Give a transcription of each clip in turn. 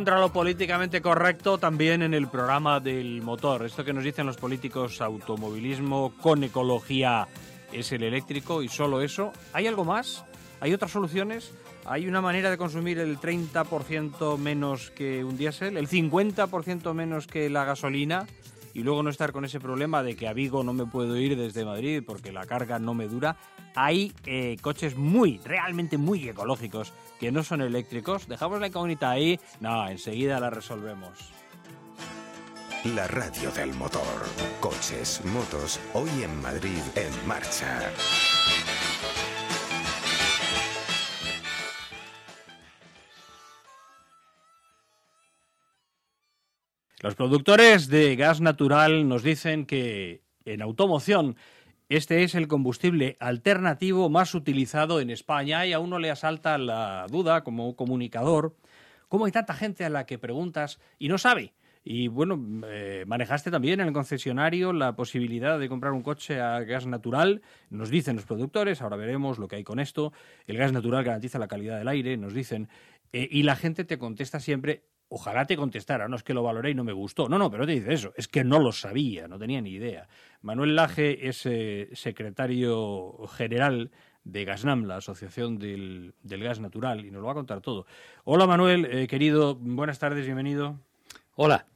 Contra lo políticamente correcto también en el programa del motor. Esto que nos dicen los políticos, automovilismo con ecología es el eléctrico y solo eso. ¿Hay algo más? ¿Hay otras soluciones? ¿Hay una manera de consumir el 30% menos que un diésel? ¿El 50% menos que la gasolina? Y luego no estar con ese problema de que a Vigo no me puedo ir desde Madrid porque la carga no me dura. Hay eh, coches muy, realmente muy ecológicos que no son eléctricos. Dejamos la incógnita ahí. No, enseguida la resolvemos. La radio del motor. Coches, motos, hoy en Madrid en marcha. Los productores de gas natural nos dicen que en automoción este es el combustible alternativo más utilizado en España y a uno le asalta la duda como comunicador, ¿cómo hay tanta gente a la que preguntas y no sabe? Y bueno, eh, manejaste también en el concesionario la posibilidad de comprar un coche a gas natural. Nos dicen los productores, ahora veremos lo que hay con esto. El gas natural garantiza la calidad del aire, nos dicen. Eh, y la gente te contesta siempre, ojalá te contestara, no es que lo valoré y no me gustó. No, no, pero te dice eso, es que no lo sabía, no tenía ni idea. Manuel Laje es eh, secretario general de Gasnam, la Asociación del, Gas Natural, y nos lo va a contar todo. Hola Manuel, eh, querido, buenas tardes, bienvenido. Hola.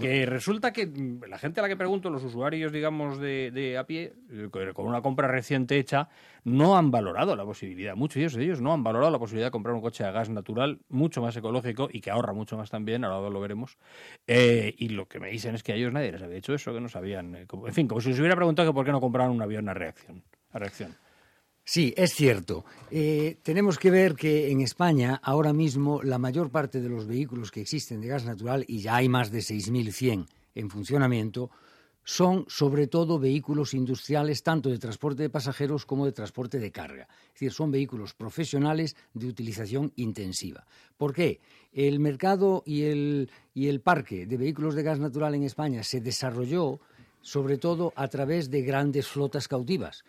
Que resulta que la gente a la que pregunto, los usuarios, digamos, de, a pie, eh, con una compra reciente hecha, no han valorado la posibilidad, muchos de ellos no han valorado la posibilidad de comprar un coche a gas natural mucho más ecológico y que ahorra mucho más también, ahora lo veremos. Eh, y lo que me dicen es que a ellos nadie les había hecho eso, que no sabían. Eh, en fin, como si les hubiera preguntado que por qué no compraron un avión a reacción. A reacción. Sí, es cierto. Eh, tenemos que ver que en España ahora mismo la mayor parte de los vehículos que existen de gas natural, y ya hay más de 6.100 en funcionamiento, son sobre todo vehículos industriales, tanto de transporte de pasajeros como de transporte de carga. Es decir, son vehículos profesionales de utilización intensiva. ¿Por qué? El mercado y el, y el parque de vehículos de gas natural en España se desarrolló sobre todo a través de grandes flotas cautivas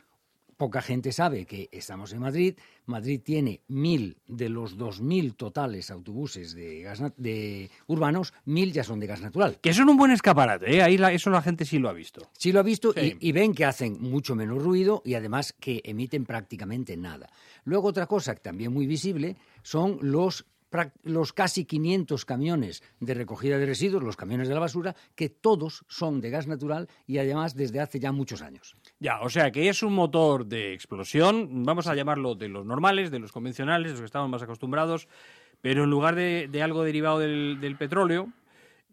Poca gente sabe que estamos en Madrid. Madrid tiene mil de los dos mil totales autobuses de, gas de urbanos, mil ya son de gas natural. Que son un buen escaparate, ¿eh? Ahí eso la gente sí lo ha visto. Sí lo ha visto y, y, ven que hacen mucho menos ruido y además que emiten prácticamente nada. Luego otra cosa también muy visible son los los casi 500 camiones de recogida de residuos, los camiones de la basura, que todos son de gas natural y además desde hace ya muchos años. Ya, o sea que es un motor de explosión, vamos a llamarlo de los normales, de los convencionales, de los que estamos más acostumbrados, pero en lugar de, algo derivado del, petróleo,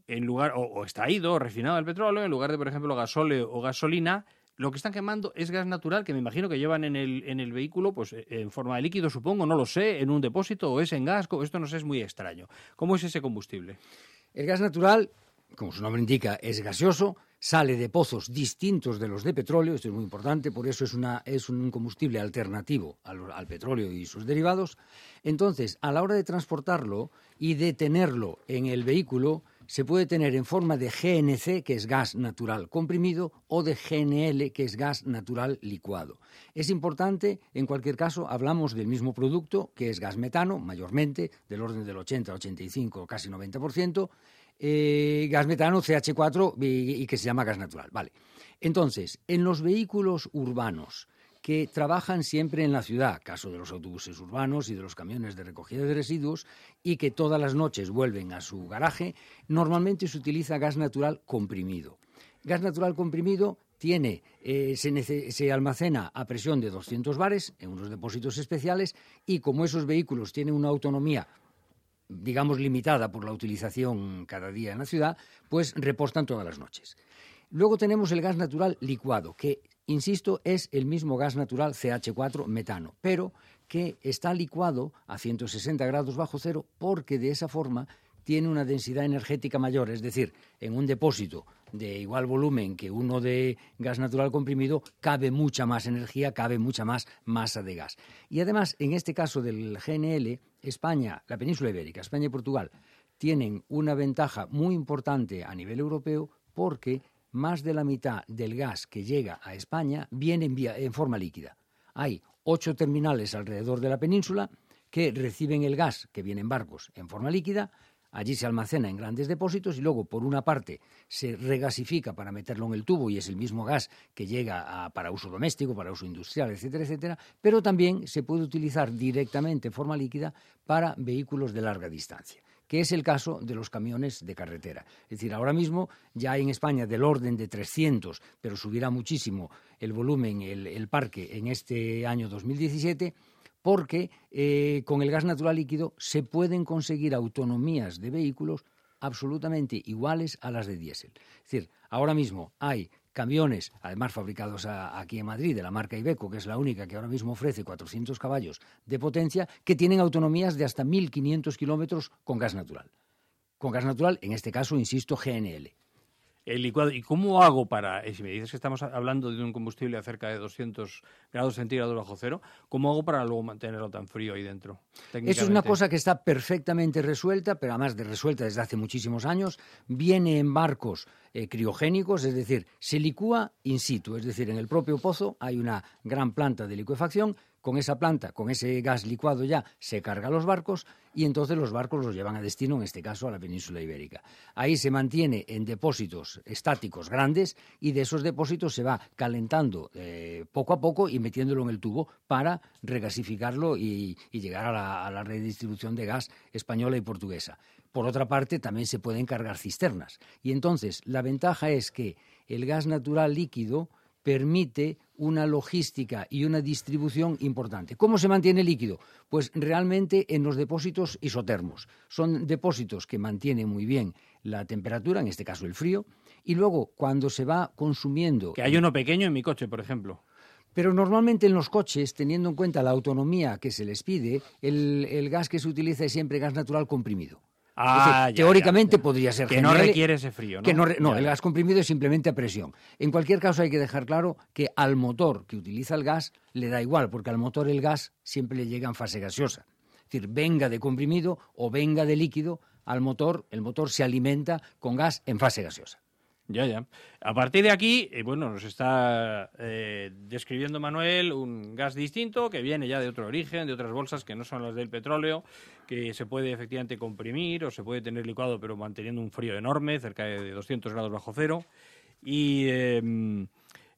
en lugar, o, o extraído, o refinado del petróleo, en lugar de, por ejemplo, gasóleo o gasolina, lo que están quemando es gas natural que me imagino que llevan en el, en el vehículo pues eh, en forma de líquido, supongo, no lo sé, en un depósito o es en gas, esto nos es muy extraño. ¿Cómo es ese combustible? El gas natural, como su nombre indica, es gaseoso, sale de pozos distintos de los de petróleo, esto es muy importante, por eso es, una, es un combustible alternativo al, al, petróleo y sus derivados. Entonces, a la hora de transportarlo y de tenerlo en el vehículo, se puede tener en forma de GNC, que es gas natural comprimido, o de GNL, que es gas natural licuado. Es importante, en cualquier caso, hablamos del mismo producto, que es gas metano, mayormente, del orden del 80, 85, casi 90%, eh, gas metano CH4 y, y que se llama gas natural. Vale. Entonces, en los vehículos urbanos, que trabajan siempre en la ciudad, caso de los autobuses urbanos y de los camiones de recogida de residuos, y que todas las noches vuelven a su garaje, normalmente se utiliza gas natural comprimido. Gas natural comprimido tiene, eh, se, se, almacena a presión de 200 bares en unos depósitos especiales y como esos vehículos tienen una autonomía digamos, limitada por la utilización cada día en la ciudad, pues repostan todas las noches. Luego tenemos el gas natural licuado, que, insisto, es el mismo gas natural CH4 metano, pero que está licuado a 160 grados bajo cero porque de esa forma tiene una densidad energética mayor, es decir, en un depósito de igual volumen que uno de gas natural comprimido, cabe mucha más energía, cabe mucha más masa de gas. Y además, en este caso del GNL, España, la península ibérica, España y Portugal, tienen una ventaja muy importante a nivel europeo porque más de la mitad del gas que llega a España viene en, forma líquida. Hay ocho terminales alrededor de la península que reciben el gas que viene en barcos en forma líquida. Allí se almacena en grandes depósitos y luego, por una parte, se regasifica para meterlo en el tubo y es el mismo gas que llega para uso doméstico, para uso industrial, etcétera, etcétera, pero también se puede utilizar directamente en forma líquida para vehículos de larga distancia que es el caso de los camiones de carretera. Es decir, ahora mismo ya hay en España del orden de 300, pero subirá muchísimo el volumen, el, parque en este año 2017 porque eh, con el gas natural líquido se pueden conseguir autonomías de vehículos absolutamente iguales a las de diésel. Es decir, ahora mismo hay camiones, además fabricados aquí en Madrid, de la marca Ibeco, que es la única que ahora mismo ofrece 400 caballos de potencia, que tienen autonomías de hasta 1.500 kilómetros con gas natural. Con gas natural, en este caso, insisto, GNL el licuado. ¿Y cómo hago para, eh, si me dices que estamos hablando de un combustible a cerca de 200 grados centígrados bajo cero, ¿cómo hago para luego mantenerlo tan frío ahí dentro? Eso es una cosa que está perfectamente resuelta, pero además de resuelta desde hace muchísimos años. Viene en barcos eh, criogénicos, es decir, se licúa in situ, es decir, en el propio pozo hay una gran planta de licuefacción con esa planta, con ese gas licuado ya, se carga los barcos y entonces los barcos los llevan a destino, en este caso a la península ibérica. Ahí se mantiene en depósitos estáticos grandes y de esos depósitos se va calentando eh, poco a poco y metiéndolo en el tubo para regasificarlo y, llegar a la, a la redistribución de gas española y portuguesa. Por otra parte, también se pueden cargar cisternas. Y entonces, la ventaja es que el gas natural líquido permite una logística y una distribución importante. ¿Cómo se mantiene líquido? Pues realmente en los depósitos isotermos. Son depósitos que mantienen muy bien la temperatura, en este caso el frío, y luego cuando se va consumiendo... Que hay uno pequeño en mi coche, por ejemplo. Pero normalmente en los coches, teniendo en cuenta la autonomía que se les pide, el, el gas que se utiliza es siempre gas natural comprimido. Ah, teóricamente podría ser que no requiere ese frío, ¿no? no, el gas comprimido es simplemente a presión. En cualquier caso hay que dejar claro que al motor que utiliza el gas le da igual, porque al motor el gas siempre le llega en fase gaseosa. Es decir, venga de comprimido o venga de líquido, al motor el motor se alimenta con gas en fase gaseosa. Ya, ya. A partir de aquí, eh, bueno, nos está eh, describiendo Manuel un gas distinto que viene ya de otro origen, de otras bolsas que no son las del petróleo, que se puede efectivamente comprimir o se puede tener licuado, pero manteniendo un frío enorme, cerca de 200 grados bajo cero. Y em,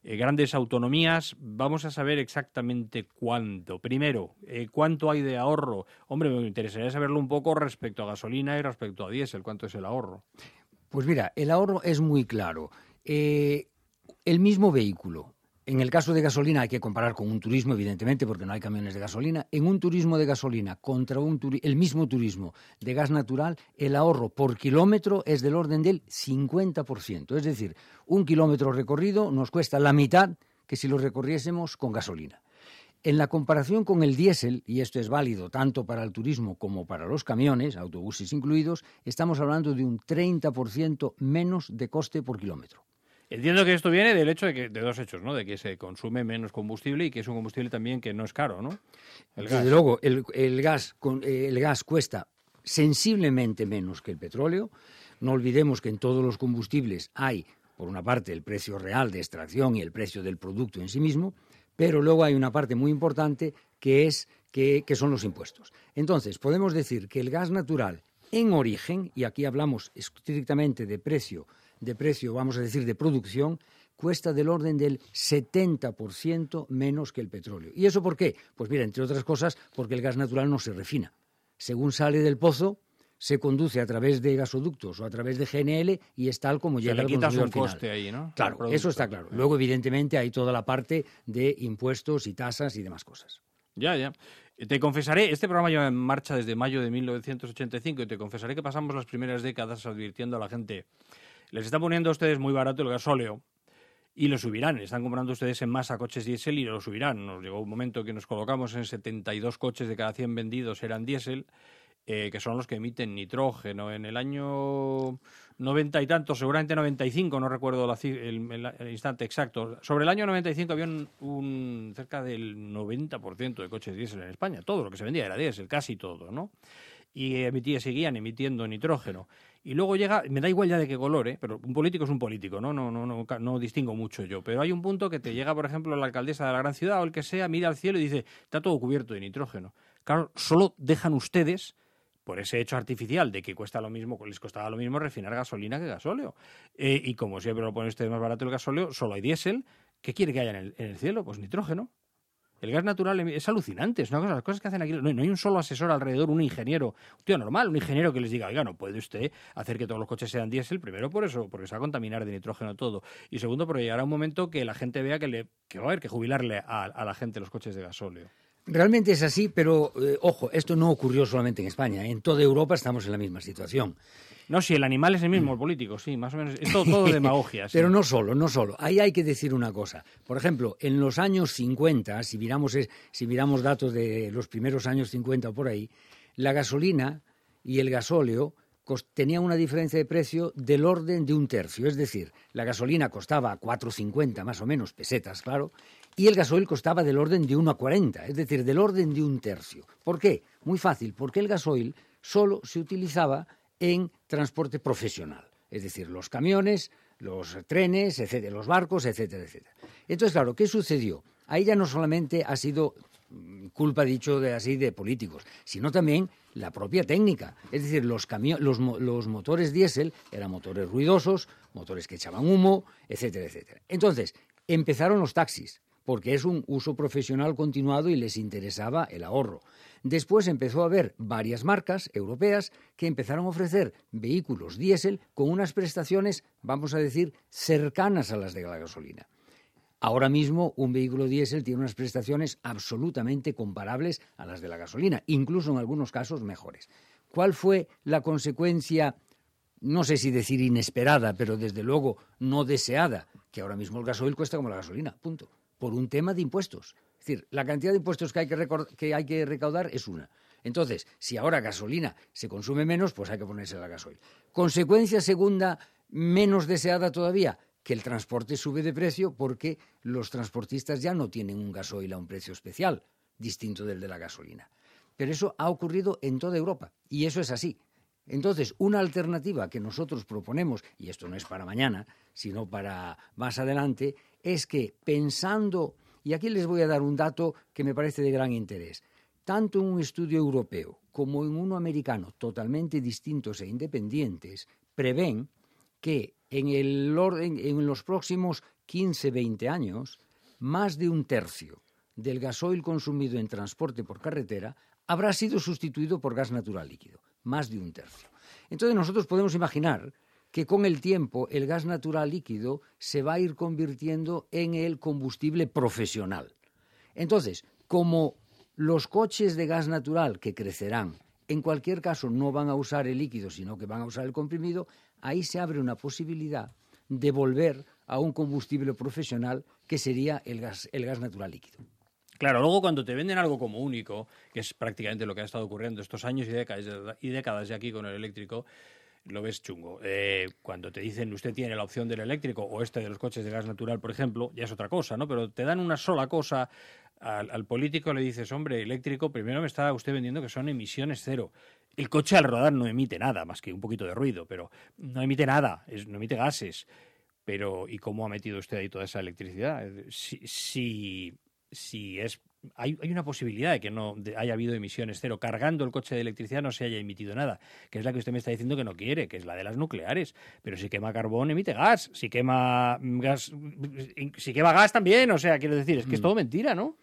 eh, grandes autonomías. Vamos a saber exactamente cuánto. Primero, cuánto hay de ahorro. Hombre, me interesaría saberlo un poco respecto a gasolina y respecto a diésel. ¿Cuánto es el ahorro? Pues mira, el ahorro es muy claro. Eh, el mismo vehículo, en el caso de gasolina hay que comparar con un turismo, evidentemente, porque no hay camiones de gasolina. En un turismo de gasolina contra un el mismo turismo de gas natural, el ahorro por kilómetro es del orden del 50%. Es decir, un kilómetro recorrido nos cuesta la mitad que si lo recorriésemos con gasolina. En la comparación con el diésel, y esto es válido tanto para el turismo como para los camiones, autobuses incluidos, estamos hablando de un 30% menos de coste por kilómetro. Entiendo que esto viene del hecho de, que, de dos hechos, ¿no? De que se consume menos combustible y que es un combustible también que no es caro, ¿no? Desde luego, el, gas, eh, el gas cuesta sensiblemente menos que el petróleo. No olvidemos que en todos los combustibles hay, por una parte, el precio real de extracción y el precio del producto en sí mismo, pero luego hay una parte muy importante que es que, son los impuestos. Entonces, podemos decir que el gas natural en origen, y aquí hablamos estrictamente de precio, de precio, vamos a decir, de producción, cuesta del orden del 70% menos que el petróleo. ¿Y eso por qué? Pues mira, entre otras cosas, porque el gas natural no se refina. Según sale del pozo, se conduce a través de gasoductos o a través de GNL y es tal como llega al consumidor un coste ahí, ¿no? Claro, eso está claro. Luego, evidentemente, hay toda la parte de impuestos y tasas y demás cosas. Ya, ya. Te confesaré, este programa lleva en marcha desde mayo de 1985 y te confesaré que pasamos las primeras décadas advirtiendo a la gente, les están poniendo a ustedes muy barato el gasóleo y lo subirán. Están comprando ustedes en masa coches diésel y lo subirán. Nos llegó un momento que nos colocamos en 72 coches de cada 100 vendidos eran diésel, eh, que son los que emiten nitrógeno. En el año 90 y tanto, seguramente 95, no recuerdo el, instante exacto. Sobre el año 95 había un, cerca del 90% de coches diésel en España. Todo lo que se vendía era diésel, casi todo, ¿no? Y emitía, seguían emitiendo nitrógeno. Y luego llega, me da igual ya de qué color, ¿eh? pero un político es un político, ¿no? No, no, no, no distingo mucho yo. Pero hay un punto que te llega, por ejemplo, la alcaldesa de la gran ciudad o el que sea, mira al cielo y dice, está todo cubierto de nitrógeno. Claro, solo dejan ustedes por ese hecho artificial de que cuesta lo mismo, les costaba lo mismo refinar gasolina que gasóleo. Eh, y como siempre lo pone usted más barato el gasóleo, solo hay diésel. ¿Qué quiere que haya en el, en el cielo? Pues nitrógeno. El gas natural es alucinante, es una cosa, las cosas que hacen aquí. No, hay un solo asesor alrededor, un ingeniero, un tío normal, un ingeniero que les diga, oiga, no puede usted hacer que todos los coches sean diésel, primero por eso, porque se va a contaminar de nitrógeno todo. Y segundo, porque llegará un momento que la gente vea que, le, que va a haber que jubilarle a, la gente los coches de gasóleo. Realmente es así, pero eh, ojo, esto no ocurrió solamente en España. En toda Europa estamos en la misma situación. No, si el animal es el mismo, el político, sí, más o menos. Es todo, demagogia. Pero no solo, no solo. Ahí hay que decir una cosa. Por ejemplo, en los años 50, si miramos, si miramos datos de los primeros años 50 o por ahí, la gasolina y el gasóleo tenían una diferencia de precio del orden de un tercio. Es decir, la gasolina costaba 4,50 más o menos, pesetas, claro, y el gasoil costaba del orden de 1 a 40, es decir, del orden de un tercio. ¿Por qué? Muy fácil, porque el gasoil solo se utilizaba en transporte profesional, es decir, los camiones, los trenes, etcétera, los barcos, etcétera, etcétera. Entonces, claro, ¿qué sucedió? Ahí ya no solamente ha sido mm, culpa, dicho de así, de políticos, sino también la propia técnica. Es decir, los, los, los motores diésel eran motores ruidosos, motores que echaban humo, etcétera, etcétera. Entonces, empezaron los taxis porque es un uso profesional continuado y les interesaba el ahorro. Después empezó a haber varias marcas europeas que empezaron a ofrecer vehículos diésel con unas prestaciones, vamos a decir, cercanas a las de la gasolina. Ahora mismo un vehículo diésel tiene unas prestaciones absolutamente comparables a las de la gasolina, incluso en algunos casos mejores. ¿Cuál fue la consecuencia, no sé si decir inesperada, pero desde luego no deseada? Que ahora mismo el gasoil cuesta como la gasolina, punto por un tema de impuestos. Es decir, la cantidad de impuestos que hay que, que hay que recaudar es una. Entonces, si ahora gasolina se consume menos, pues hay que ponerse la gasoil. Consecuencia segunda, menos deseada todavía, que el transporte sube de precio porque los transportistas ya no tienen un gasoil a un precio especial, distinto del de la gasolina. Pero eso ha ocurrido en toda Europa y eso es así. Entonces, una alternativa que nosotros proponemos, y esto no es para mañana, sino para más adelante, es que pensando, y aquí les voy a dar un dato que me parece de gran interés, tanto en un estudio europeo como en uno americano, totalmente distintos e independientes, prevén que en, el orden, en los próximos 15-20 años, más de un tercio del gasoil consumido en transporte por carretera habrá sido sustituido por gas natural líquido, más de un tercio. Entonces nosotros podemos imaginar que con el tiempo el gas natural líquido se va a ir convirtiendo en el combustible profesional. Entonces, como los coches de gas natural que crecerán, en cualquier caso no van a usar el líquido, sino que van a usar el comprimido, ahí se abre una posibilidad de volver a un combustible profesional que sería el gas, el gas natural líquido. Claro, luego cuando te venden algo como único, que es prácticamente lo que ha estado ocurriendo estos años y décadas, y décadas de aquí con el eléctrico, lo ves chungo. Eh, cuando te dicen usted tiene la opción del eléctrico o este de los coches de gas natural, por ejemplo, ya es otra cosa, ¿no? Pero te dan una sola cosa. Al, político le dices, hombre, eléctrico, primero me está usted vendiendo que son emisiones cero. El coche al rodar no emite nada, más que un poquito de ruido, pero no emite nada, no emite gases. Pero, ¿y cómo ha metido usted ahí toda esa electricidad? Si, si, si es hay, una posibilidad de que no haya habido emisiones cero. Cargando el coche de electricidad no se haya emitido nada, que es la que usted me está diciendo que no quiere, que es la de las nucleares. Pero si quema carbón, emite gas. Si quema gas, si quema gas también. O sea, quiero decir, es que es mm. todo mentira, ¿no?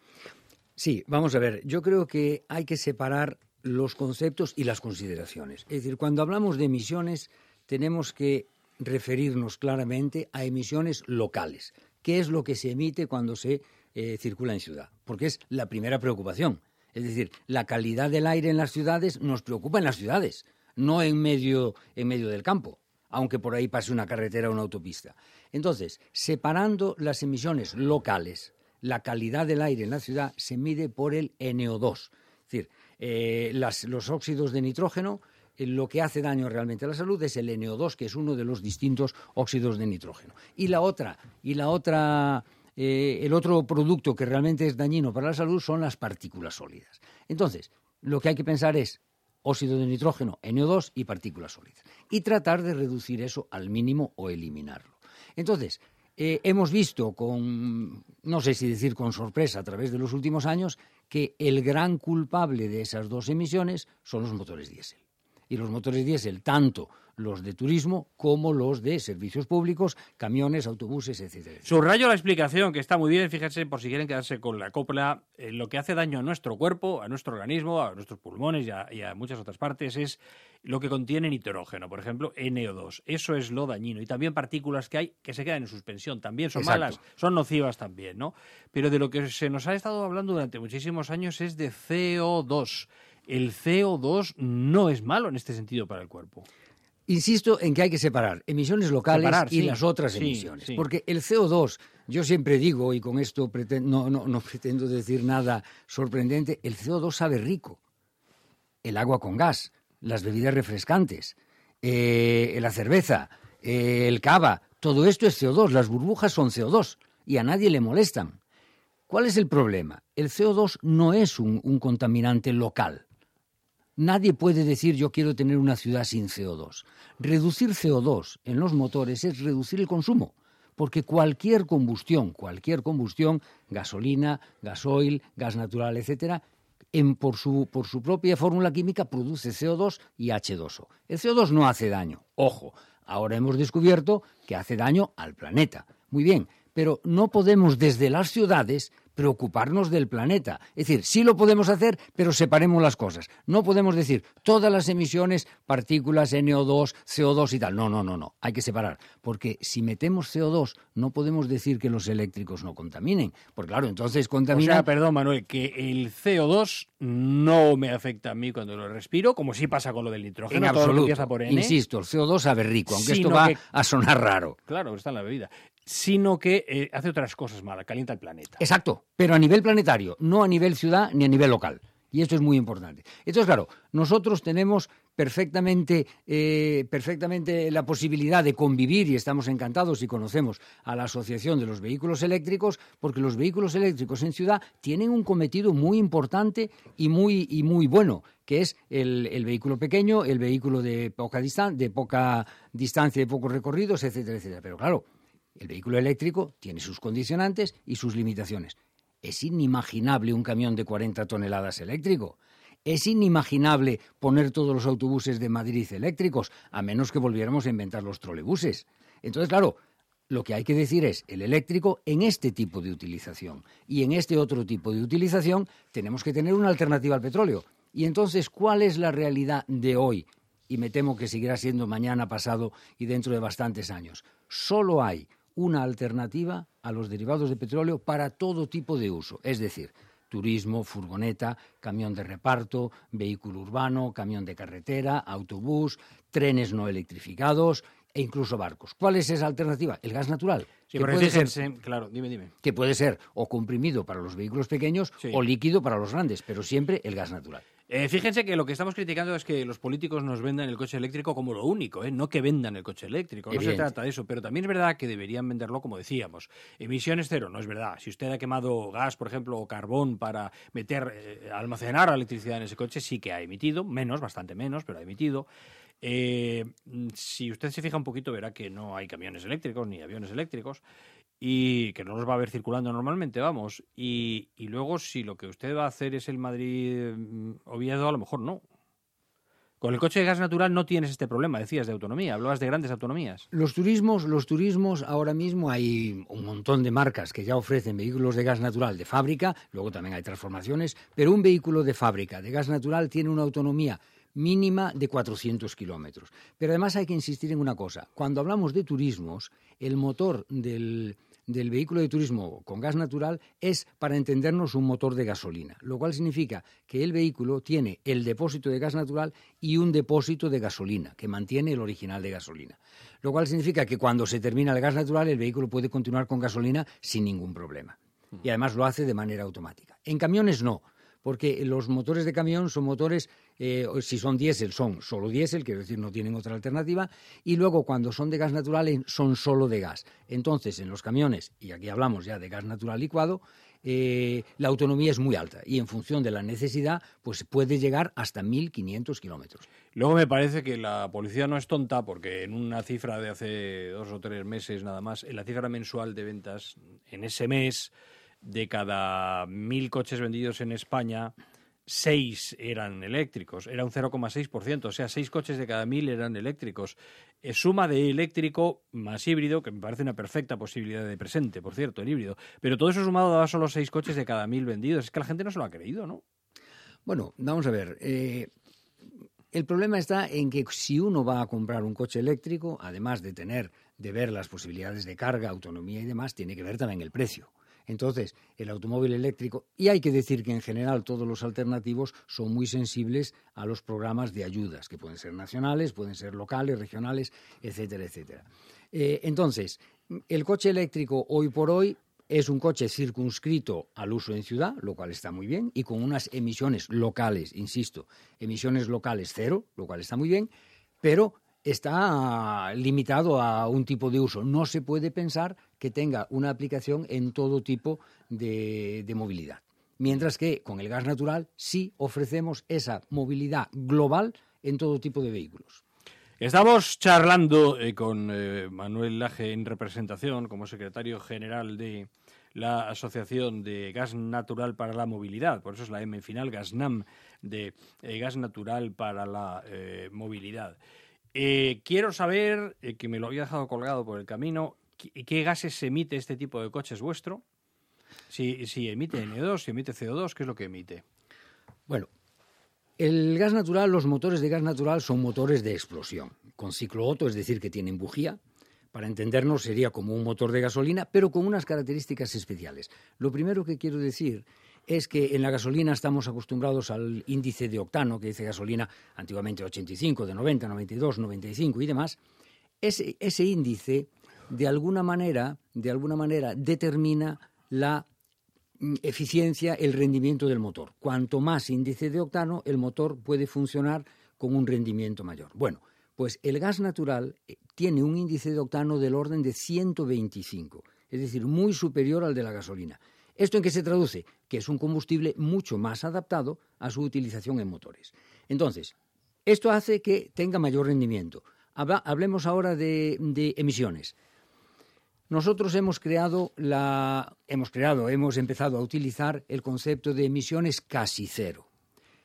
Sí, vamos a ver. Yo creo que hay que separar los conceptos y las consideraciones. Es decir, cuando hablamos de emisiones, tenemos que referirnos claramente a emisiones locales. ¿Qué es lo que se emite cuando se eh, circula en ciudad, porque es la primera preocupación. Es decir, la calidad del aire en las ciudades nos preocupa en las ciudades, no en medio, en medio del campo, aunque por ahí pase una carretera o una autopista. Entonces, separando las emisiones locales, la calidad del aire en la ciudad se mide por el NO2. Es decir, eh, los óxidos de nitrógeno eh, lo que hace daño realmente a la salud es el NO2, que es uno de los distintos óxidos de nitrógeno. Y la otra, y la otra eh, el otro producto que realmente es dañino para la salud son las partículas sólidas. Entonces, lo que hay que pensar es óxido de nitrógeno, NO2 y partículas sólidas. Y tratar de reducir eso al mínimo o eliminarlo. Entonces, eh, hemos visto con, no sé si decir con sorpresa a través de los últimos años, que el gran culpable de esas dos emisiones son los motores diésel. Y los motores diésel, tanto los de turismo como los de servicios públicos, camiones, autobuses, etcétera. Subrayo la explicación, que está muy bien, fíjense, por si quieren quedarse con la copla, eh, lo que hace daño a nuestro cuerpo, a nuestro organismo, a nuestros pulmones y a, muchas otras partes es lo que contiene nitrógeno, por ejemplo, NO2. Eso es lo dañino. Y también partículas que hay que se quedan en suspensión, también son malas, son nocivas también, ¿no? Pero de lo que se nos ha estado hablando durante muchísimos años es de CO2. El CO2 no es malo en este sentido para el cuerpo. Insisto en que hay que separar emisiones locales y las otras emisiones. Porque el CO2, yo siempre digo, y con esto no, no, pretendo decir nada sorprendente, el CO2 sabe rico. El agua con gas, las bebidas refrescantes, eh, la cerveza, eh, el cava, todo esto es CO2. Las burbujas son CO2 y a nadie le molestan. ¿Cuál es el problema? El CO2 no es un contaminante local. Nadie puede decir yo quiero tener una ciudad sin CO2. Reducir CO2 en los motores es reducir el consumo, porque cualquier combustión, cualquier combustión, gasolina, gasoil, gas natural, etcétera, por, su, por su propia fórmula química produce CO2 y H2O. El CO2 no hace daño. Ojo, ahora hemos descubierto que hace daño al planeta. Muy bien, pero no podemos desde las ciudades preocuparnos del planeta. Es decir, sí lo podemos hacer, pero separemos las cosas. No podemos decir todas las emisiones, partículas, NO2, CO2 y tal. No, no, no, no. Hay que separar. Porque si metemos CO2, no podemos decir que los eléctricos no contaminen. Porque claro, entonces contamina. O sea, perdón, Manuel, que el CO2 no me afecta a mí cuando lo respiro, como sí pasa con lo del nitrógeno. En absoluto. Por Insisto, el CO2 sabe rico, aunque esto va a sonar raro. Claro, está en la bebida sino que eh, hace otras cosas malas, calienta el planeta. Exacto, pero a nivel planetario, no a nivel ciudad ni a nivel local. Y esto es muy importante. Entonces, claro, nosotros tenemos perfectamente, eh, perfectamente la posibilidad de convivir y estamos encantados y conocemos a la Asociación de los Vehículos Eléctricos, porque los vehículos eléctricos en ciudad tienen un cometido muy importante y muy, y muy bueno, que es el, vehículo pequeño, el vehículo de poca, distan de poca distancia, de pocos recorridos, etcétera, etcétera. Pero claro, el vehículo eléctrico tiene sus condicionantes y sus limitaciones. Es inimaginable un camión de 40 toneladas eléctrico. Es inimaginable poner todos los autobuses de Madrid eléctricos, a menos que volviéramos a inventar los trolebuses. Entonces, claro, lo que hay que decir es el eléctrico en este tipo de utilización. Y en este otro tipo de utilización tenemos que tener una alternativa al petróleo. Y entonces, ¿cuál es la realidad de hoy? Y me temo que seguirá siendo mañana, pasado y dentro de bastantes años. Solo hay una alternativa a los derivados de petróleo para todo tipo de uso, es decir, turismo, furgoneta, camión de reparto, vehículo urbano, camión de carretera, autobús, trenes no electrificados e incluso barcos. ¿Cuál es esa alternativa? El gas natural. que puede ser, claro, dime, dime. Que puede ser o comprimido para los vehículos pequeños o líquido para los grandes, pero siempre el gas natural. Eh, fíjense que lo que estamos criticando es que los políticos nos vendan el coche eléctrico como lo único, ¿eh? no que vendan el coche eléctrico, no se trata de eso, pero también es verdad que deberían venderlo como decíamos. Emisiones cero, no es verdad. Si usted ha quemado gas, por ejemplo, o carbón para meter, eh, almacenar la electricidad en ese coche, sí que ha emitido, menos, bastante menos, pero ha emitido. Eh, si usted se fija un poquito, verá que no hay camiones eléctricos ni aviones eléctricos y que no los va a ver circulando normalmente, vamos. Y, y luego, si lo que usted va a hacer es el Madrid-Oviedo, mm, a lo mejor no. Con el coche de gas natural no tienes este problema, decías, de autonomía. Hablabas de grandes autonomías. Los turismos, los turismos, ahora mismo hay un montón de marcas que ya ofrecen vehículos de gas natural de fábrica, luego también hay transformaciones, pero un vehículo de fábrica de gas natural tiene una autonomía mínima de 400 kilómetros. Pero además hay que insistir en una cosa. Cuando hablamos de turismos, el motor del, del vehículo de turismo con gas natural es, para entendernos, un motor de gasolina, lo cual significa que el vehículo tiene el depósito de gas natural y un depósito de gasolina, que mantiene el original de gasolina. Lo cual significa que cuando se termina el gas natural, el vehículo puede continuar con gasolina sin ningún problema. Y además lo hace de manera automática. En camiones no porque los motores de camión son motores, eh, si son diésel, son solo diésel, quiero decir, no tienen otra alternativa, y luego cuando son de gas natural son solo de gas. Entonces, en los camiones, y aquí hablamos ya de gas natural licuado, eh, la autonomía es muy alta y en función de la necesidad, pues puede llegar hasta 1.500 kilómetros. Luego me parece que la policía no es tonta porque en una cifra de hace dos o tres meses nada más, en la cifra mensual de ventas, en ese mes de cada mil coches vendidos en España, seis eran eléctricos, era un 0,6%, o sea, seis coches de cada mil eran eléctricos. Es suma de eléctrico más híbrido, que me parece una perfecta posibilidad de presente, por cierto, el híbrido. Pero todo eso sumado daba solo seis coches de cada mil vendidos. Es que la gente no se lo ha creído, ¿no? Bueno, vamos a ver. Eh, el problema está en que si uno va a comprar un coche eléctrico, además de tener, de ver las posibilidades de carga, autonomía y demás, tiene que ver también el precio. Entonces, el automóvil eléctrico, y hay que decir que en general todos los alternativos son muy sensibles a los programas de ayudas, que pueden ser nacionales, pueden ser locales, regionales, etcétera, etcétera. Eh, entonces, el coche eléctrico hoy por hoy es un coche circunscrito al uso en ciudad, lo cual está muy bien, y con unas emisiones locales, insisto, emisiones locales cero, lo cual está muy bien, pero está limitado a un tipo de uso. No se puede pensar que tenga una aplicación en todo tipo de, movilidad. Mientras que con el gas natural sí ofrecemos esa movilidad global en todo tipo de vehículos. Estamos charlando eh, con eh, Manuel Laje en representación como secretario general de la Asociación de Gas Natural para la Movilidad, por eso es la M final, GASNAM, de eh, Gas Natural para la Movilidad. Quiero saber, que me lo había dejado colgado por el camino, ¿qué, gases emite este tipo de coches vuestro? Si, emite NO2, si emite CO2, ¿qué es lo que emite? Bueno, el gas natural, los motores de gas natural son motores de explosión, con ciclo Otto, es decir, que tienen bujía. Para entendernos, sería como un motor de gasolina, pero con unas características especiales. Lo primero que quiero decir es que en la gasolina estamos acostumbrados al índice de octano, que dice gasolina antiguamente 85, de 90, 92, 95 y demás. Ese índice, de alguna manera, de alguna manera, determina la mm, eficiencia, el rendimiento del motor. Cuanto más índice de octano, el motor puede funcionar con un rendimiento mayor. Bueno, pues el gas natural eh, tiene un índice de octano del orden de 125, es decir, muy superior al de la gasolina. ¿Esto en qué se traduce? Que es un combustible mucho más adaptado a su utilización en motores. Entonces, esto hace que tenga mayor rendimiento. hablemos ahora de, emisiones. Nosotros hemos creado, hemos creado, hemos empezado a utilizar el concepto de emisiones casi cero.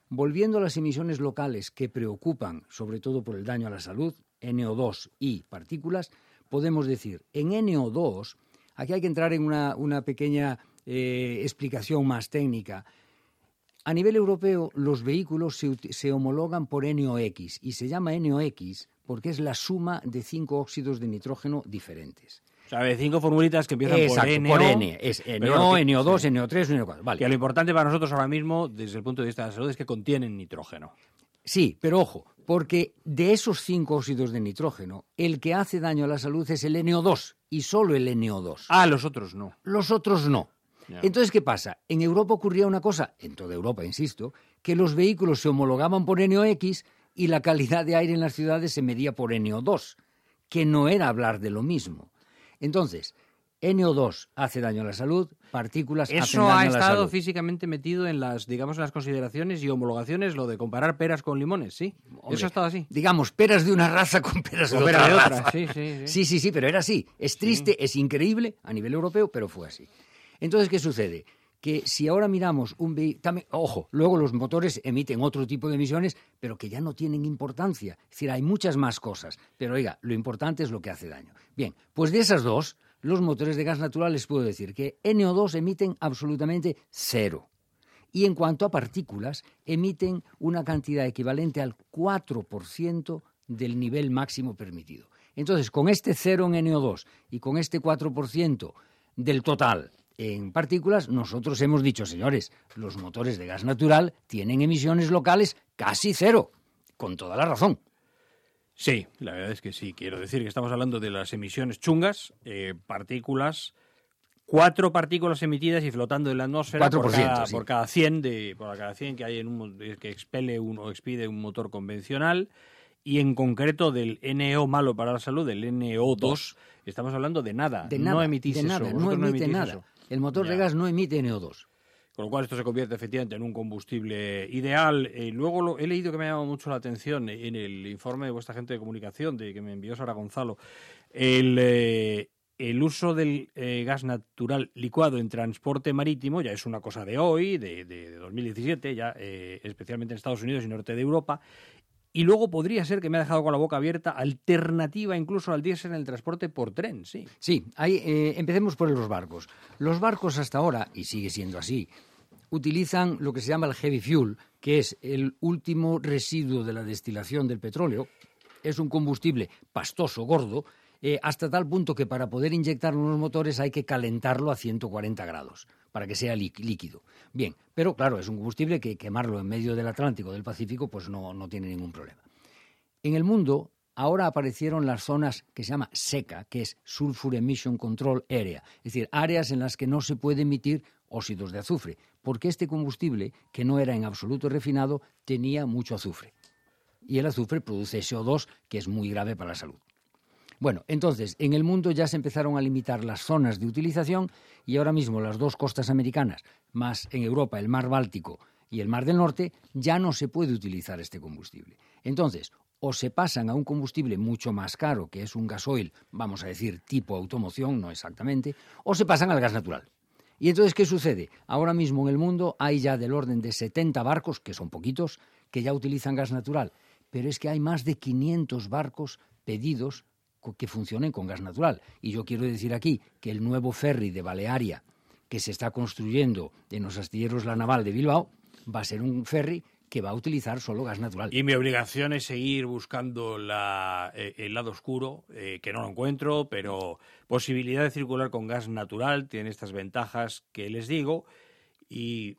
Volviendo a las emisiones locales que preocupan, sobre todo por el daño a la salud, NO2 y partículas, podemos decir, en NO2, aquí hay que entrar en una pequeña eh, explicación más técnica. A nivel europeo, los vehículos se, homologan por NOx y se llama NOx porque es la suma de cinco óxidos de nitrógeno diferentes. O sea, de cinco formulitas que empiezan por N. Es NO, NO2, NO3, NO4. Vale. Que lo importante para nosotros ahora mismo, desde el punto de vista de la salud, es que contienen nitrógeno. Sí, pero ojo, porque de esos cinco óxidos de nitrógeno, el que hace daño a la salud es el NO2 y solo el NO2. Ah, los otros no. Los otros no. Entonces, ¿qué pasa? En Europa ocurría una cosa, en toda Europa, insisto, que los vehículos se homologaban por NOx y la calidad de aire en las ciudades se medía por NO2, que no era hablar de lo mismo. Entonces, NO2 hace daño a la salud, partículas Eso hacen daño a la salud. Eso ha estado físicamente metido en las, digamos, en las consideraciones y homologaciones, lo de comparar peras con limones, ¿sí? Eso ha estado así. Digamos, peras de una raza con peras de, otra, raza. Sí, sí, sí, sí, sí, sí, pero era así. Es triste, es increíble a nivel europeo, pero fue así. Entonces, ¿qué sucede? Que si ahora miramos un vehículo, ojo, luego los motores emiten otro tipo de emisiones, pero que ya no tienen importancia. Es decir, hay muchas más cosas, pero oiga, lo importante es lo que hace daño. Bien, pues de esas dos, los motores de gas natural les puedo decir que NO2 emiten absolutamente cero. Y en cuanto a partículas, emiten una cantidad equivalente al 4% del nivel máximo permitido. Entonces, con este cero en NO2 y con este 4%, del total en partículas, nosotros hemos dicho, señores, los motores de gas natural tienen emisiones locales casi cero, con toda la razón. Sí, la verdad es que sí. Quiero decir que estamos hablando de las emisiones chungas, eh, partículas, cuatro partículas emitidas y flotando en la atmósfera por, cada, por cada 100 de por cada 100 que hay en un que expele uno o expide un motor convencional y en concreto del NO malo para la salud, del NO2, estamos hablando de nada. De nada, no emitís de nada, eso. no emite nada. eso. El motor de gas no emite NO2. Con lo cual esto se convierte efectivamente en un combustible ideal. Eh, luego lo- he leído que me ha llamado mucho la atención en el informe de vuestra gente de comunicación de que me envió Sara Gonzalo el, eh, el uso del eh, gas natural licuado en transporte marítimo ya es una cosa de hoy, de, de- de 2017, ya eh, especialmente en Estados Unidos y norte de Europa. Y luego podría ser que me ha dejado con la boca abierta alternativa incluso al diésel en el transporte por tren, sí. Sí, hay, eh, empecemos por los barcos. Los barcos hasta ahora, y sigue siendo así, utilizan lo que se llama el heavy fuel, que es el último residuo de la destilación del petróleo. Es un combustible pastoso, gordo, eh, hasta tal punto que para poder inyectarlo en los motores hay que calentarlo a 140 grados para que sea lí- líquido. Bien, pero claro, es un combustible que quemarlo en medio del Atlántico o del Pacífico pues no, no tiene ningún problema. En el mundo ahora aparecieron las zonas que se llama SECA, que es Sulfur Emission Control Area, es decir, áreas en las que no se puede emitir óxidos de azufre, porque este combustible, que no era en absoluto refinado, tenía mucho azufre. Y el azufre produce SO2, que es muy grave para la salud. Bueno, entonces, en el mundo ya se empezaron a limitar las zonas de utilización y ahora mismo las dos costas americanas, más en Europa el mar Báltico y el mar del Norte, ya no se puede utilizar este combustible. Entonces, o se pasan a un combustible mucho más caro, que es un gasoil, vamos a decir, tipo automoción, no exactamente, o se pasan al gas natural. Y entonces, ¿qué sucede? Ahora mismo en el mundo hay ya del orden de 70 barcos, que son poquitos, que ya utilizan gas natural. Pero es que hay más de 500 barcos pedidos que funcionen con gas natural. Y yo quiero decir aquí que el nuevo ferry de Balearia que se está construyendo en los astilleros La Naval de Bilbao va a ser un ferry que va a utilizar solo gas natural. Y mi obligación es seguir buscando la, eh, el lado oscuro, eh, que no lo encuentro, pero posibilidad de circular con gas natural tiene estas ventajas que les digo. Y,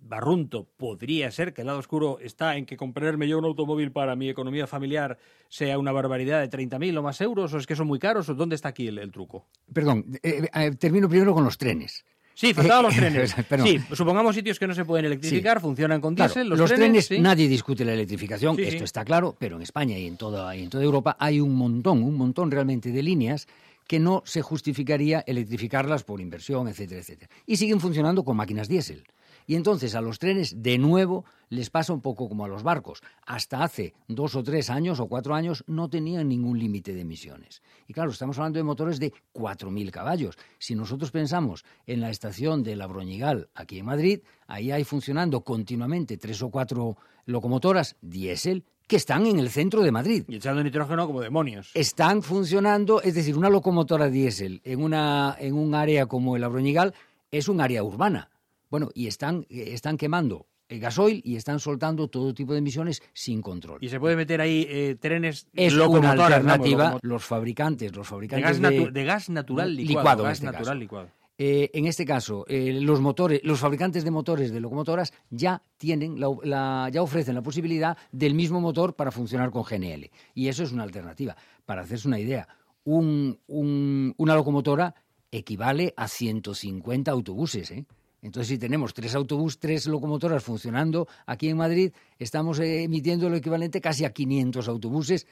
barrunto, podría ser que el lado oscuro está en que comprarme yo un automóvil para mi economía familiar sea una barbaridad de 30.000 o más euros, o es que son muy caros, o dónde está aquí el, el truco. Perdón, eh, eh, termino primero con los trenes. Sí, faltaban los Eh, trenes. Sí, supongamos sitios que no se pueden electrificar, funcionan con Claro, diésel, los, los, trenes, sí. nadie discute la electrificación, Sí, esto está claro, pero en España y en toda, y en toda Europa hay un montón, un montón realmente de líneas que no se justificaría electrificarlas por inversión, etcétera, etcétera. Y siguen funcionando con máquinas diésel. Y entonces a los trenes, de nuevo, les pasa un poco como a los barcos. Hasta hace dos o tres años o cuatro años no tenían ningún límite de emisiones. Y claro, estamos hablando de motores de 4.000 caballos. Si nosotros pensamos en la estación de La Broñigal, aquí en Madrid, ahí hay funcionando continuamente tres o cuatro locomotoras diésel que están en el centro de Madrid Y echando nitrógeno como demonios. están funcionando, es decir, una locomotora diésel en, una, en un área como el Abroñigal es un área urbana. Bueno, y están, eh, están quemando el gasoil y están soltando todo tipo de emisiones sin control. Y se puede meter ahí eh, trenes es una alternativa. los fabricantes, los de, fabricantes gas de, natu- de gas natural licuado. licuado en gas este natural caso. licuado. Eh, en este caso, eh, los motores, los fabricantes de motores de locomotoras ya tienen, la, la- ya ofrecen la posibilidad del mismo motor para funcionar con GNL. Y eso es una alternativa. Para hacerse una idea, un- un- una locomotora equivale a 150 autobuses. ¿eh? Entonces, si tenemos tres autobuses, tres locomotoras funcionando aquí en Madrid, estamos eh, emitiendo lo equivalente casi a 500 autobuses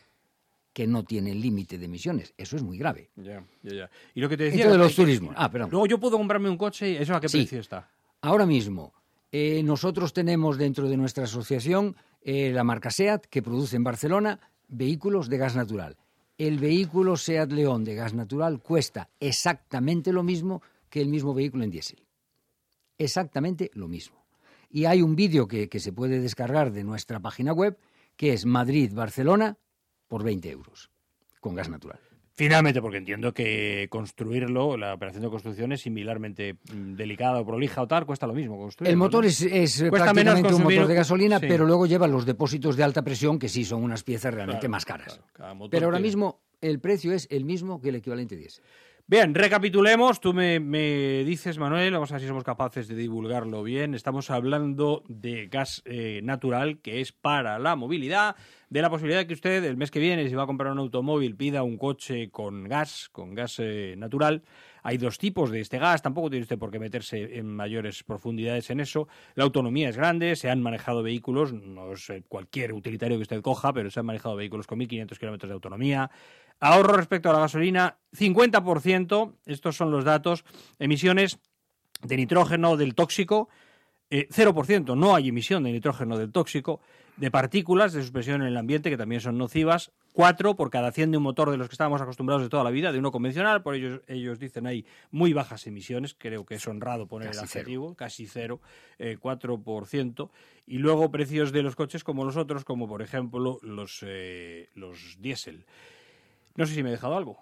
que no tienen límite de emisiones. Eso es muy grave. Ya, ya, ya. Y lo que te decía... Esto de que- los turismos. Ah, perdón. Luego yo puedo comprarme un coche y eso a qué Sí. precio está. Ahora mismo, eh, nosotros tenemos dentro de nuestra asociación eh, la marca SEAT, que produce en Barcelona vehículos de gas natural. El vehículo SEAT León de gas natural cuesta exactamente lo mismo que el mismo vehículo en diésel. Exactamente lo mismo. Y hay un vídeo que, que se puede descargar de nuestra página web, que es Madrid-Barcelona por 20 euros, con gas natural. Finalmente, porque entiendo que construirlo, la operación de construcción es similarmente mm, delicada o prolija o tal, cuesta lo mismo construirlo. El motor ¿no? es, es menos prácticamente un motor de gasolina, sí. pero luego lleva los depósitos de alta presión, que sí son unas piezas realmente Claro, más caras. claro, pero ahora tiene- mismo el precio es el mismo que el equivalente diésel. Bien, recapitulemos. Tú me, dices, Manuel, vamos a ver si somos capaces de divulgarlo bien. Estamos hablando de gas eh, natural, que es para la movilidad, de la posibilidad de que usted el mes que viene, si va a comprar un automóvil, pida un coche con gas, con gas eh, natural. Hay dos tipos de este gas, tampoco tiene usted por qué meterse en mayores profundidades en eso. La autonomía es grande, se han manejado vehículos, no es eh, cualquier utilitario que usted coja, pero se han manejado vehículos con 1.500 kilómetros de autonomía. Ahorro respecto a la gasolina, 50%, estos son los datos, emisiones de nitrógeno del tóxico, 0%, eh, no hay emisión de nitrógeno del tóxico, de partículas de suspensión en el ambiente, que también son nocivas, 4 por cada 100 de un motor de los que estábamos acostumbrados de toda la vida, de uno convencional, por ellos ellos dicen hay muy bajas emisiones, creo que es honrado poner el adjetivo, casi cero, 4%, eh, y luego precios de los coches como los otros, como por ejemplo los, eh, los diésel. No sé si me he dejado algo.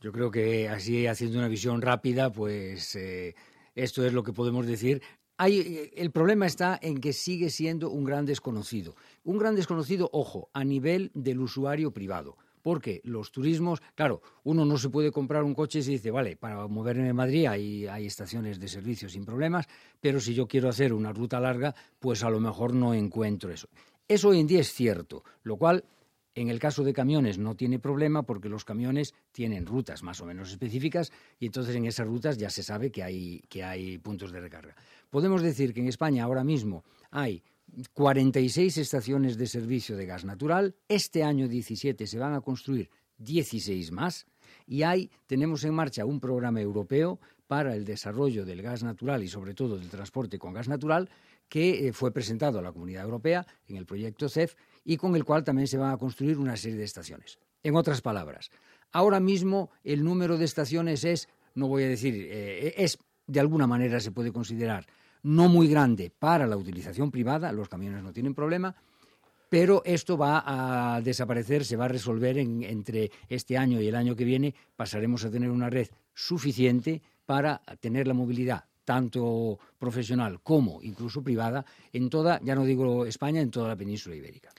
Yo creo que así, haciendo una visión rápida, pues eh, esto es lo que podemos decir. Hay, el problema está en que sigue siendo un gran desconocido. Un gran desconocido, ojo, a nivel del usuario privado. Porque los turismos, claro, uno no se puede comprar un coche se dice, vale, para moverme en Madrid hay, hay estaciones de servicio sin problemas, pero si yo quiero hacer una ruta larga, pues a lo mejor no encuentro eso. Eso hoy en día es cierto, lo cual en el caso de camiones no tiene problema porque los camiones tienen rutas más o menos específicas y entonces en esas rutas ya se sabe que hay, que hay puntos de recarga. Podemos decir que en España ahora mismo hay 46 estaciones de servicio de gas natural. Este año 17 se van a construir 16 más y hay, tenemos en marcha un programa europeo para el desarrollo del gas natural y sobre todo del transporte con gas natural que eh, fue presentado a la Comunidad Europea en el proyecto CEF y con el cual también se van a construir una serie de estaciones. En otras palabras, ahora mismo el número de estaciones es, no voy a decir, eh, es de alguna manera se puede considerar no muy grande para la utilización privada, los camiones no tienen problema, pero esto va a desaparecer, se va a resolver entre este año y el año que viene, pasaremos a tener una red suficiente para tener la movilidad tanto profesional como incluso privada en toda, ya no digo España, en toda la península ibérica.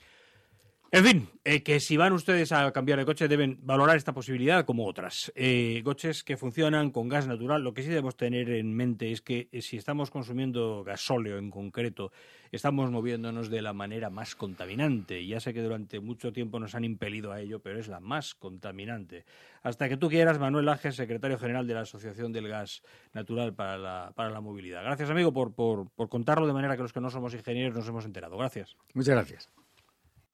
En fin, eh, que si van ustedes a cambiar de coche deben valorar esta posibilidad como otras. Eh, coches que funcionan con gas natural, lo que sí debemos tener en mente es que eh, si estamos consumiendo gasóleo en concreto, estamos moviéndonos de la manera más contaminante. Ya sé que durante mucho tiempo nos han impelido a ello, pero es la más contaminante. Hasta que tú quieras, Manuel Ángel, secretario general de la Asociación del Gas Natural para la, para la Movilidad. Gracias, amigo, por, por, por contarlo de manera que los que no somos ingenieros nos hemos enterado. Gracias. Muchas gracias.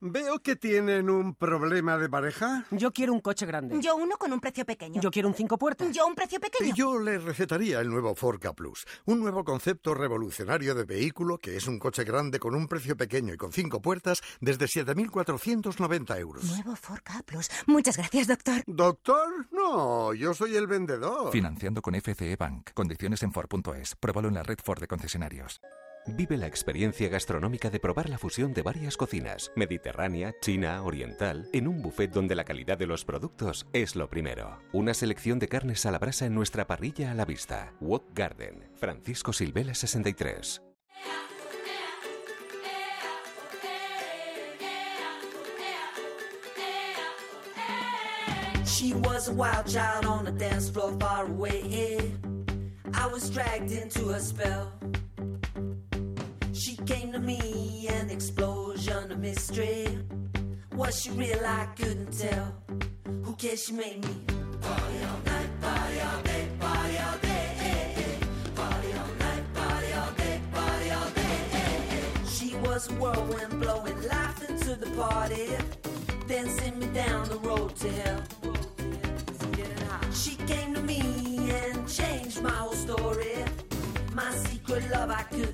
Veo que tienen un problema de pareja. Yo quiero un coche grande. Yo uno con un precio pequeño. Yo quiero un cinco puertas. Yo un precio pequeño. Yo le recetaría el nuevo Forca Plus, un nuevo concepto revolucionario de vehículo que es un coche grande con un precio pequeño y con cinco puertas desde 7.490 euros. Nuevo Forca Plus. Muchas gracias, doctor. ¿Doctor? No, yo soy el vendedor. Financiando con FCE Bank. Condiciones en Ford.es. Pruébalo en la red Ford de concesionarios. Vive la experiencia gastronómica de probar la fusión de varias cocinas, mediterránea, china, oriental, en un buffet donde la calidad de los productos es lo primero. Una selección de carnes a la brasa en nuestra parrilla a la vista. Walk Garden, Francisco Silvela 63. She was a wild child on dance floor far away. I was dragged into spell. Came to me, an explosion of mystery. Was she real? I couldn't tell. Who cares? She made me party all night, party all day, party all day. She was a whirlwind blowing life into the party, then sent me down the road to hell. She came to me and changed my whole story. My secret love I tell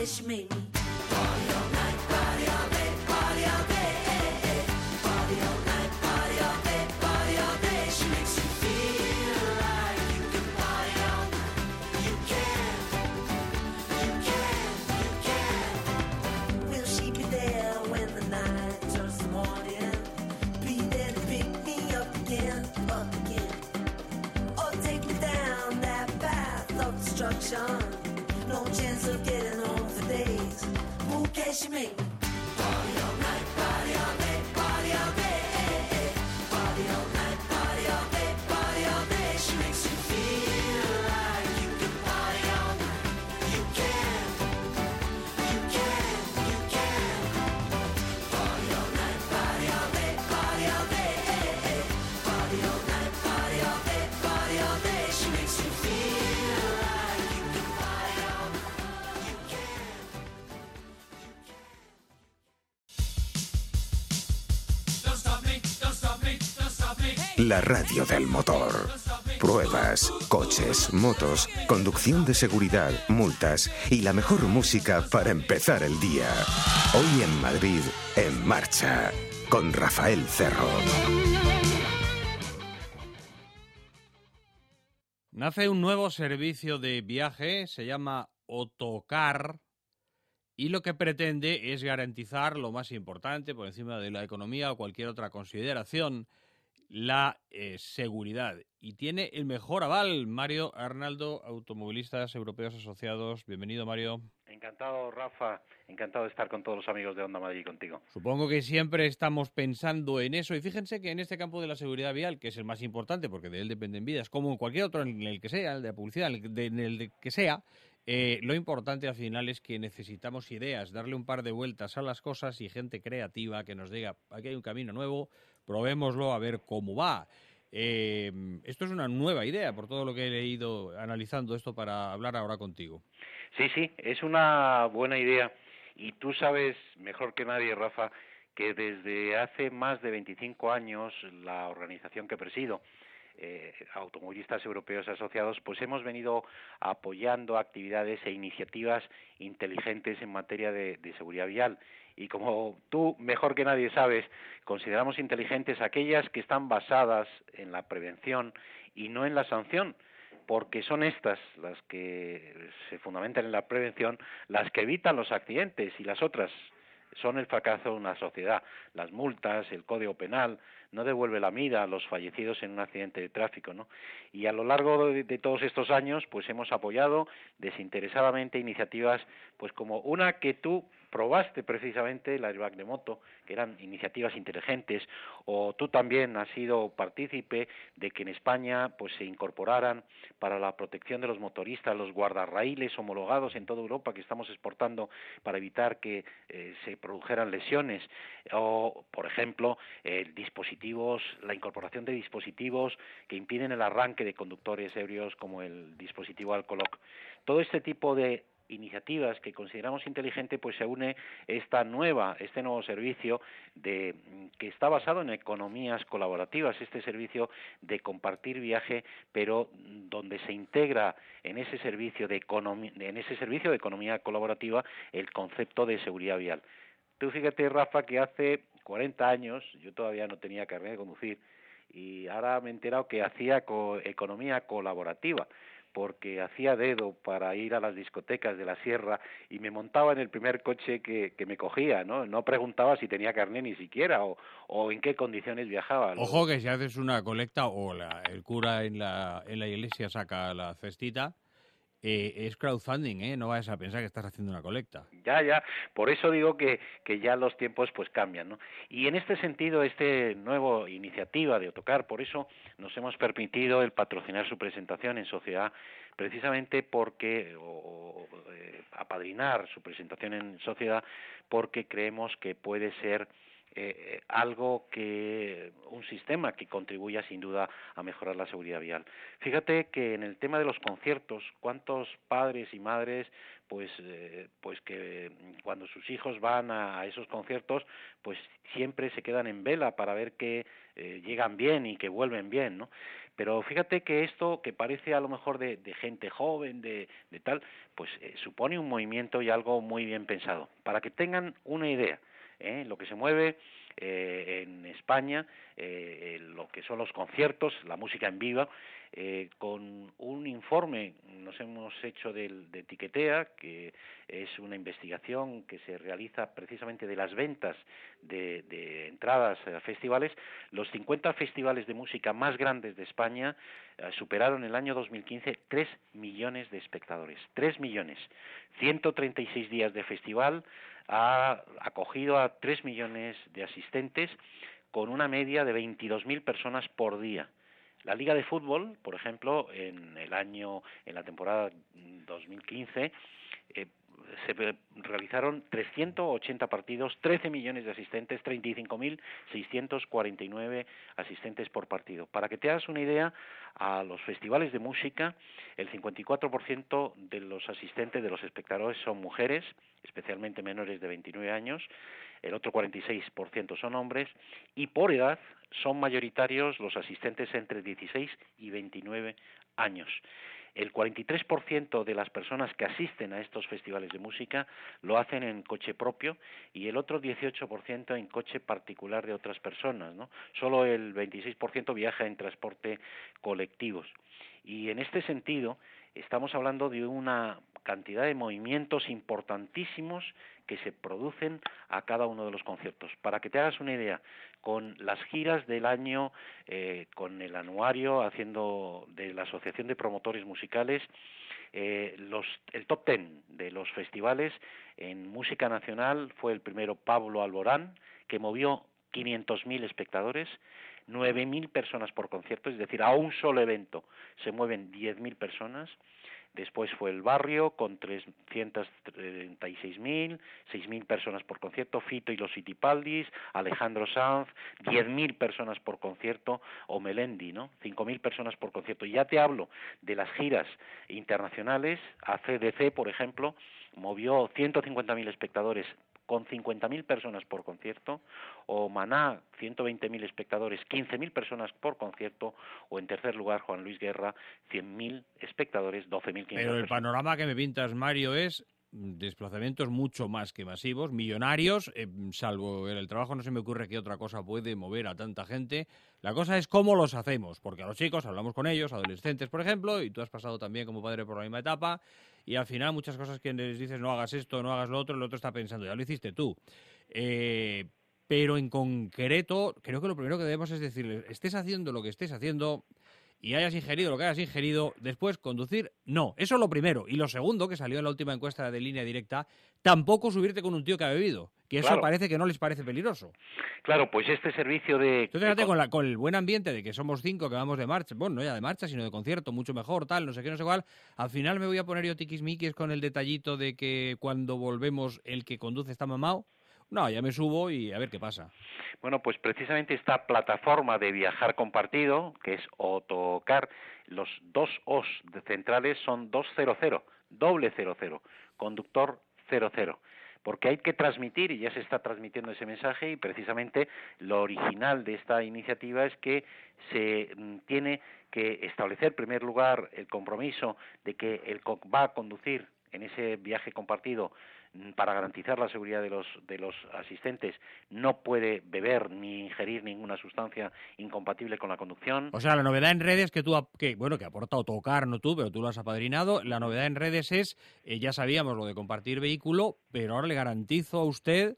kiss me. Party all night, party all day, party all day. Party all night, party all day, party all day. She makes you feel like you can party all night. You can, you can, you can. Will she be there when the night turns to morning? Be there to pick me up again, up again. Or take me down that path of destruction. investimento. La radio del motor. Pruebas, coches, motos, conducción de seguridad, multas y la mejor música para empezar el día. Hoy en Madrid, en marcha, con Rafael Cerro. Nace un nuevo servicio de viaje, se llama Otocar, y lo que pretende es garantizar lo más importante, por encima de la economía o cualquier otra consideración, la eh, seguridad. Y tiene el mejor aval, Mario Arnaldo, Automovilistas Europeos Asociados. Bienvenido, Mario. Encantado, Rafa. Encantado de estar con todos los amigos de Onda Madrid y contigo. Supongo que siempre estamos pensando en eso. Y fíjense que en este campo de la seguridad vial, que es el más importante porque de él dependen vidas, como en cualquier otro en el que sea, el de la publicidad, en el de- en el de que sea, eh, lo importante al final es que necesitamos ideas, darle un par de vueltas a las cosas y gente creativa que nos diga, aquí hay un camino nuevo, probémoslo a ver cómo va. Eh, esto es una nueva idea, por todo lo que he leído analizando esto para hablar ahora contigo. Sí, sí, es una buena idea. Y tú sabes mejor que nadie, Rafa, que desde hace más de 25 años la organización que presido, eh, Automovilistas Europeos Asociados, pues hemos venido apoyando actividades e iniciativas inteligentes en materia de, de seguridad vial. Y como tú mejor que nadie sabes, consideramos inteligentes aquellas que están basadas en la prevención y no en la sanción porque son estas las que se fundamentan en la prevención, las que evitan los accidentes y las otras son el fracaso de una sociedad. Las multas, el código penal, no devuelve la vida a los fallecidos en un accidente de tráfico, ¿no? Y a lo largo de, de todos estos años, pues hemos apoyado desinteresadamente iniciativas, pues como una que tú probaste precisamente el airbag de moto, que eran iniciativas inteligentes, o tú también has sido partícipe de que en España pues se incorporaran para la protección de los motoristas los guardarraíles homologados en toda Europa que estamos exportando para evitar que eh, se produjeran lesiones, o por ejemplo eh, dispositivos, la incorporación de dispositivos que impiden el arranque de conductores ebrios como el dispositivo Alcoloc. Todo este tipo de iniciativas que consideramos inteligente pues se une esta nueva este nuevo servicio de que está basado en economías colaborativas este servicio de compartir viaje pero donde se integra en ese servicio de economía en ese servicio de economía colaborativa el concepto de seguridad vial. Tú fíjate Rafa que hace 40 años yo todavía no tenía carnet de conducir y ahora me he enterado que hacía co economía colaborativa porque hacía dedo para ir a las discotecas de la sierra y me montaba en el primer coche que, que me cogía, ¿no? No preguntaba si tenía carné ni siquiera o, o en qué condiciones viajaba. Ojo que si haces una colecta o la, el cura en la, en la iglesia saca la cestita, eh, es crowdfunding, ¿eh? No vayas a pensar que estás haciendo una colecta. Ya, ya. Por eso digo que, que ya los tiempos pues cambian, ¿no? Y en este sentido, este nuevo iniciativa de Otocar, por eso nos hemos permitido el patrocinar su presentación en sociedad, precisamente porque, o, o eh, apadrinar su presentación en sociedad, porque creemos que puede ser eh, algo que un sistema que contribuya sin duda a mejorar la seguridad vial. Fíjate que en el tema de los conciertos, cuántos padres y madres pues eh, pues que cuando sus hijos van a, a, esos conciertos pues siempre se quedan en vela para ver que eh, llegan bien y que vuelven bien, ¿no? Pero fíjate que esto que parece a lo mejor de, de gente joven, de, de tal, pues eh, supone un movimiento y algo muy bien pensado. Para que tengan una idea, ¿eh? lo que se mueve eh, en España, eh, lo que son los conciertos, la música en vivo, eh, con un informe, nos hemos hecho del, de Etiquetea, que es una investigación que se realiza precisamente de las ventas de, de entradas a festivales, los 50 festivales de música más grandes de España superaron el año 2015 3 millones de espectadores. 3 millones. 136 días de festival ha acogido a 3 millones de asistentes con una media de 22.000 personas por día. La Liga de Fútbol, por ejemplo, en el año, en la temporada 2015, eh, se realizaron 380 partidos, 13 millones de asistentes, 35.649 asistentes por partido. Para que te hagas una idea, a los festivales de música, el 54% de los asistentes, de los espectadores, son mujeres, especialmente menores de 29 años, el otro 46% son hombres, y por edad son mayoritarios los asistentes entre 16 y 29 años. El 43% de las personas que asisten a estos festivales de música lo hacen en coche propio y el otro 18% en coche particular de otras personas, ¿no? Solo el 26% viaja en transporte colectivos. Y en este sentido, estamos hablando de una cantidad de movimientos importantísimos que se producen a cada uno de los conciertos. Para que te hagas una idea, con las giras del año, eh, con el anuario haciendo de la Asociación de Promotores Musicales, eh, los, el top ten de los festivales en música nacional fue el primero Pablo Alborán, que movió 500.000 espectadores, 9.000 personas por concierto, es decir, a un solo evento se mueven 10.000 personas. Después fue el barrio con 336.000, 6.000 personas por concierto, Fito y los Citipaldis, Alejandro Sanz, 10.000 personas por concierto, o Melendi, ¿no? 5.000 personas por concierto. Y ya te hablo de las giras internacionales, ACDC, por ejemplo, movió 150.000 espectadores con 50.000 personas por concierto, o Maná, 120.000 espectadores, 15.000 personas por concierto, o en tercer lugar Juan Luis Guerra, 100.000 espectadores, 12.500 Pero el panorama que me pintas, Mario, es desplazamientos mucho más que masivos, millonarios, eh, salvo en el trabajo no se me ocurre que otra cosa puede mover a tanta gente. La cosa es cómo los hacemos, porque a los chicos hablamos con ellos, adolescentes, por ejemplo, y tú has pasado también como padre por la misma etapa, y al final muchas cosas que les dices no hagas esto, no hagas lo otro, el otro está pensando, ya lo hiciste tú. Eh, pero en concreto, creo que lo primero que debemos es decirles, estés haciendo lo que estés haciendo, y hayas ingerido lo que hayas ingerido, después conducir, no. Eso es lo primero. Y lo segundo, que salió en la última encuesta de línea directa, tampoco subirte con un tío que ha bebido. Que eso Claro. parece que no les parece peligroso. Claro, pues este servicio de... Entonces, fíjate, con, la- con el buen ambiente de que somos cinco que vamos de marcha, bueno, no ya de marcha, sino de concierto, mucho mejor, tal, no sé qué, no sé cuál, al final me voy a poner yo tiquismiquis con el detallito de que cuando volvemos el que conduce está mamado. No, ya me subo y a ver qué pasa. Bueno, pues precisamente esta plataforma de viajar compartido, que es Otocar, los dos O's centrales son 200, doble 00, conductor 00. Porque hay que transmitir, y ya se está transmitiendo ese mensaje, y precisamente lo original de esta iniciativa es que se mm, tiene que establecer, en primer lugar, el compromiso de que el co- va a conducir en ese viaje compartido para garantizar la seguridad de los, de los asistentes, no puede beber ni ingerir ninguna sustancia incompatible con la conducción. O sea, la novedad en redes que tú, que bueno, que ha aportado tocar, no tú, pero tú lo has apadrinado. La novedad en redes es, eh, ya sabíamos lo de compartir vehículo, pero ahora le garantizo a usted,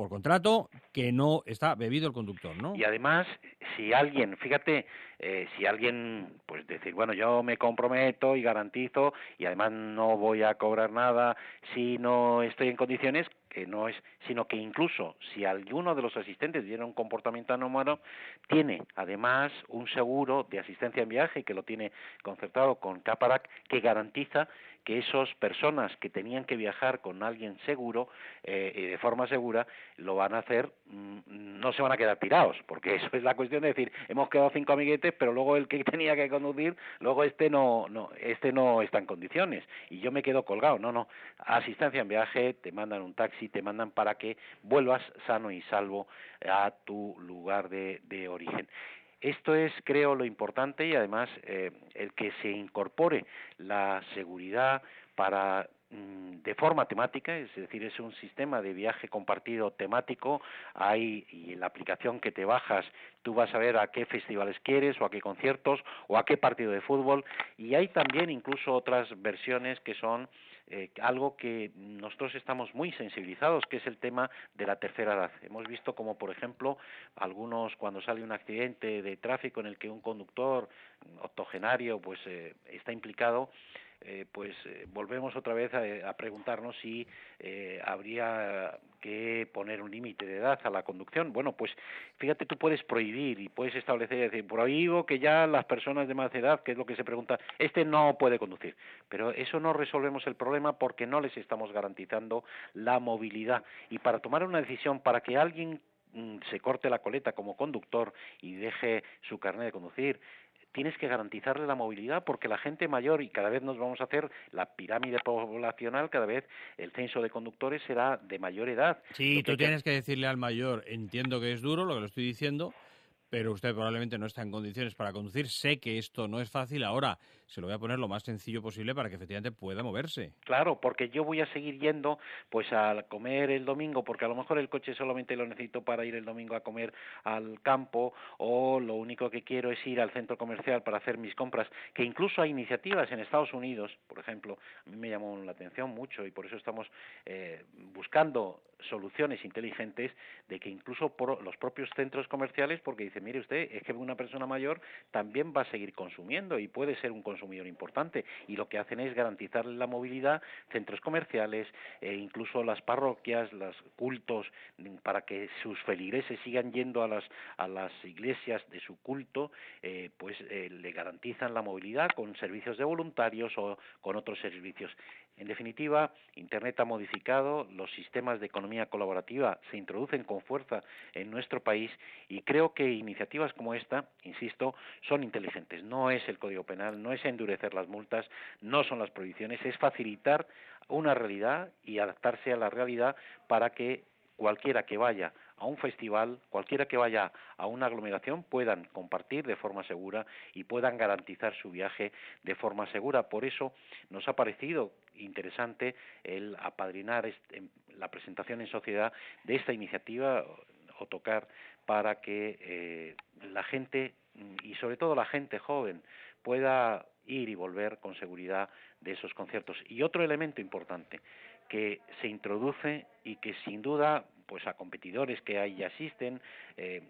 por contrato, que no está bebido el conductor, ¿no? Y además, si alguien, fíjate, eh, si alguien, pues decir, bueno, yo me comprometo y garantizo y además no voy a cobrar nada si no estoy en condiciones, que no es, sino que incluso si alguno de los asistentes tiene un comportamiento anómalo, tiene además un seguro de asistencia en viaje que lo tiene concertado con Caparac que garantiza que esas personas que tenían que viajar con alguien seguro eh, y de forma segura lo van a hacer, mm, no se van a quedar tirados, porque eso es la cuestión de decir, hemos quedado cinco amiguetes, pero luego el que tenía que conducir, luego este no, no, este no está en condiciones y yo me quedo colgado. No, no, asistencia en viaje, te mandan un taxi, te mandan para que vuelvas sano y salvo a tu lugar de, de origen. Esto es, creo, lo importante y además eh, el que se incorpore la seguridad para de forma temática, es decir, es un sistema de viaje compartido temático. Hay y en la aplicación que te bajas, tú vas a ver a qué festivales quieres o a qué conciertos o a qué partido de fútbol. Y hay también incluso otras versiones que son eh, algo que nosotros estamos muy sensibilizados, que es el tema de la tercera edad. Hemos visto como, por ejemplo, algunos cuando sale un accidente de tráfico en el que un conductor octogenario pues eh, está implicado, eh, pues eh, volvemos otra vez a, preguntarnos si eh, habría que poner un límite de edad a la conducción. Bueno, pues fíjate, tú puedes prohibir y puedes establecer, decir, prohíbo que ya las personas de más edad, que es lo que se pregunta, este no puede conducir. Pero eso no resolvemos el problema porque no les estamos garantizando la movilidad. Y para tomar una decisión, para que alguien mm, se corte la coleta como conductor y deje su carnet de conducir, tienes que garantizarle la movilidad porque la gente mayor y cada vez nos vamos a hacer la pirámide poblacional, cada vez el censo de conductores será de mayor edad. Sí, tú tienes que decirle al mayor, entiendo que es duro lo que lo estoy diciendo, pero usted probablemente no está en condiciones para conducir. Sé que esto no es fácil ahora. Se lo voy a poner lo más sencillo posible para que efectivamente pueda moverse. Claro, porque yo voy a seguir yendo pues a comer el domingo, porque a lo mejor el coche solamente lo necesito para ir el domingo a comer al campo o lo único que quiero es ir al centro comercial para hacer mis compras, que incluso hay iniciativas en Estados Unidos, por ejemplo, a mí me llamó la atención mucho y por eso estamos eh, buscando soluciones inteligentes de que incluso por los propios centros comerciales, porque dice mire usted, es que una persona mayor también va a seguir consumiendo y puede ser un consumidor importante. Y lo que hacen es garantizarle la movilidad, centros comerciales, e incluso las parroquias, los cultos, para que sus feligreses sigan yendo a las, a las iglesias de su culto, eh, pues eh, le garantizan la movilidad con servicios de voluntarios o con otros servicios. En definitiva, Internet ha modificado, los sistemas de economía colaborativa se introducen con fuerza en nuestro país y creo que iniciativas como esta, insisto, son inteligentes. No es el Código Penal, no es endurecer las multas, no son las prohibiciones, es facilitar una realidad y adaptarse a la realidad para que cualquiera que vaya a un festival, cualquiera que vaya a una aglomeración puedan compartir de forma segura y puedan garantizar su viaje de forma segura. Por eso nos ha parecido interesante el apadrinar la presentación en sociedad de esta iniciativa o tocar para que eh, la gente y sobre todo la gente joven pueda ir y volver con seguridad de esos conciertos. Y otro elemento importante que se introduce y que sin duda pues a competidores que ahí asisten, eh,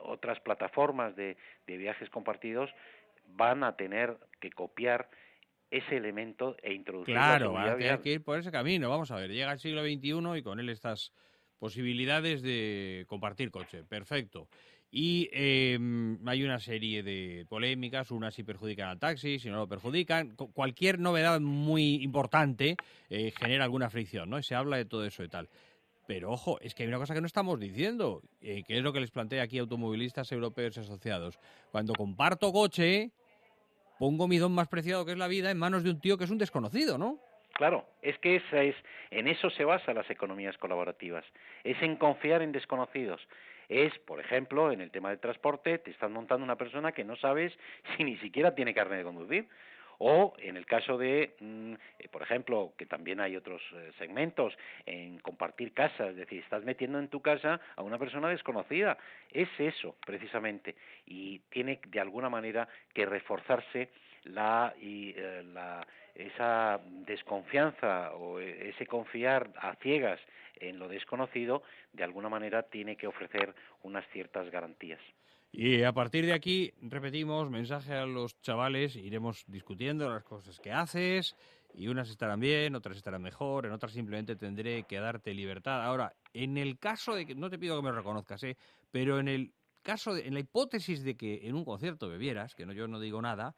otras plataformas de, viajes compartidos van a tener que copiar ese elemento e introducir claro, hay que ir por ese camino. Vamos a ver, llega el siglo XXI y con él estas posibilidades de compartir coche. Perfecto. Y em, hay una serie de polémicas, unas si perjudican al taxi, si no lo perjudican. Cualquier novedad muy importante eh, genera alguna fricción, ¿no? Y se habla de todo eso y tal. Pero ojo, es que hay una cosa que no estamos diciendo, eh, que es lo que les plantea aquí automovilistas europeos asociados. Cuando comparto coche, pongo mi don más preciado que es la vida en manos de un tío que es un desconocido, ¿no? Claro, es que esa es, en eso se basan las economías colaborativas, es en confiar en desconocidos. Es, por ejemplo, en el tema del transporte, te están montando una persona que no sabes si ni siquiera tiene carne de conducir o en el caso de, mm, eh, por ejemplo, que también hay otros eh, segmentos en compartir casas, es decir, estás metiendo en tu casa a una persona desconocida, es eso precisamente y tiene de alguna manera que reforzarse la, y, eh, la esa desconfianza o ese confiar a ciegas en lo desconocido, de alguna manera tiene que ofrecer unas ciertas garantías. Y a partir de aquí, repetimos, mensaje a los chavales, iremos discutiendo las cosas que haces, y unas estarán bien, otras estarán mejor, en otras simplemente tendré que darte libertad. Ahora, en el caso de que, no te pido que me reconozcas, ¿eh? pero en el caso, en la hipótesis de que en un concierto bebieras, que no yo no digo nada,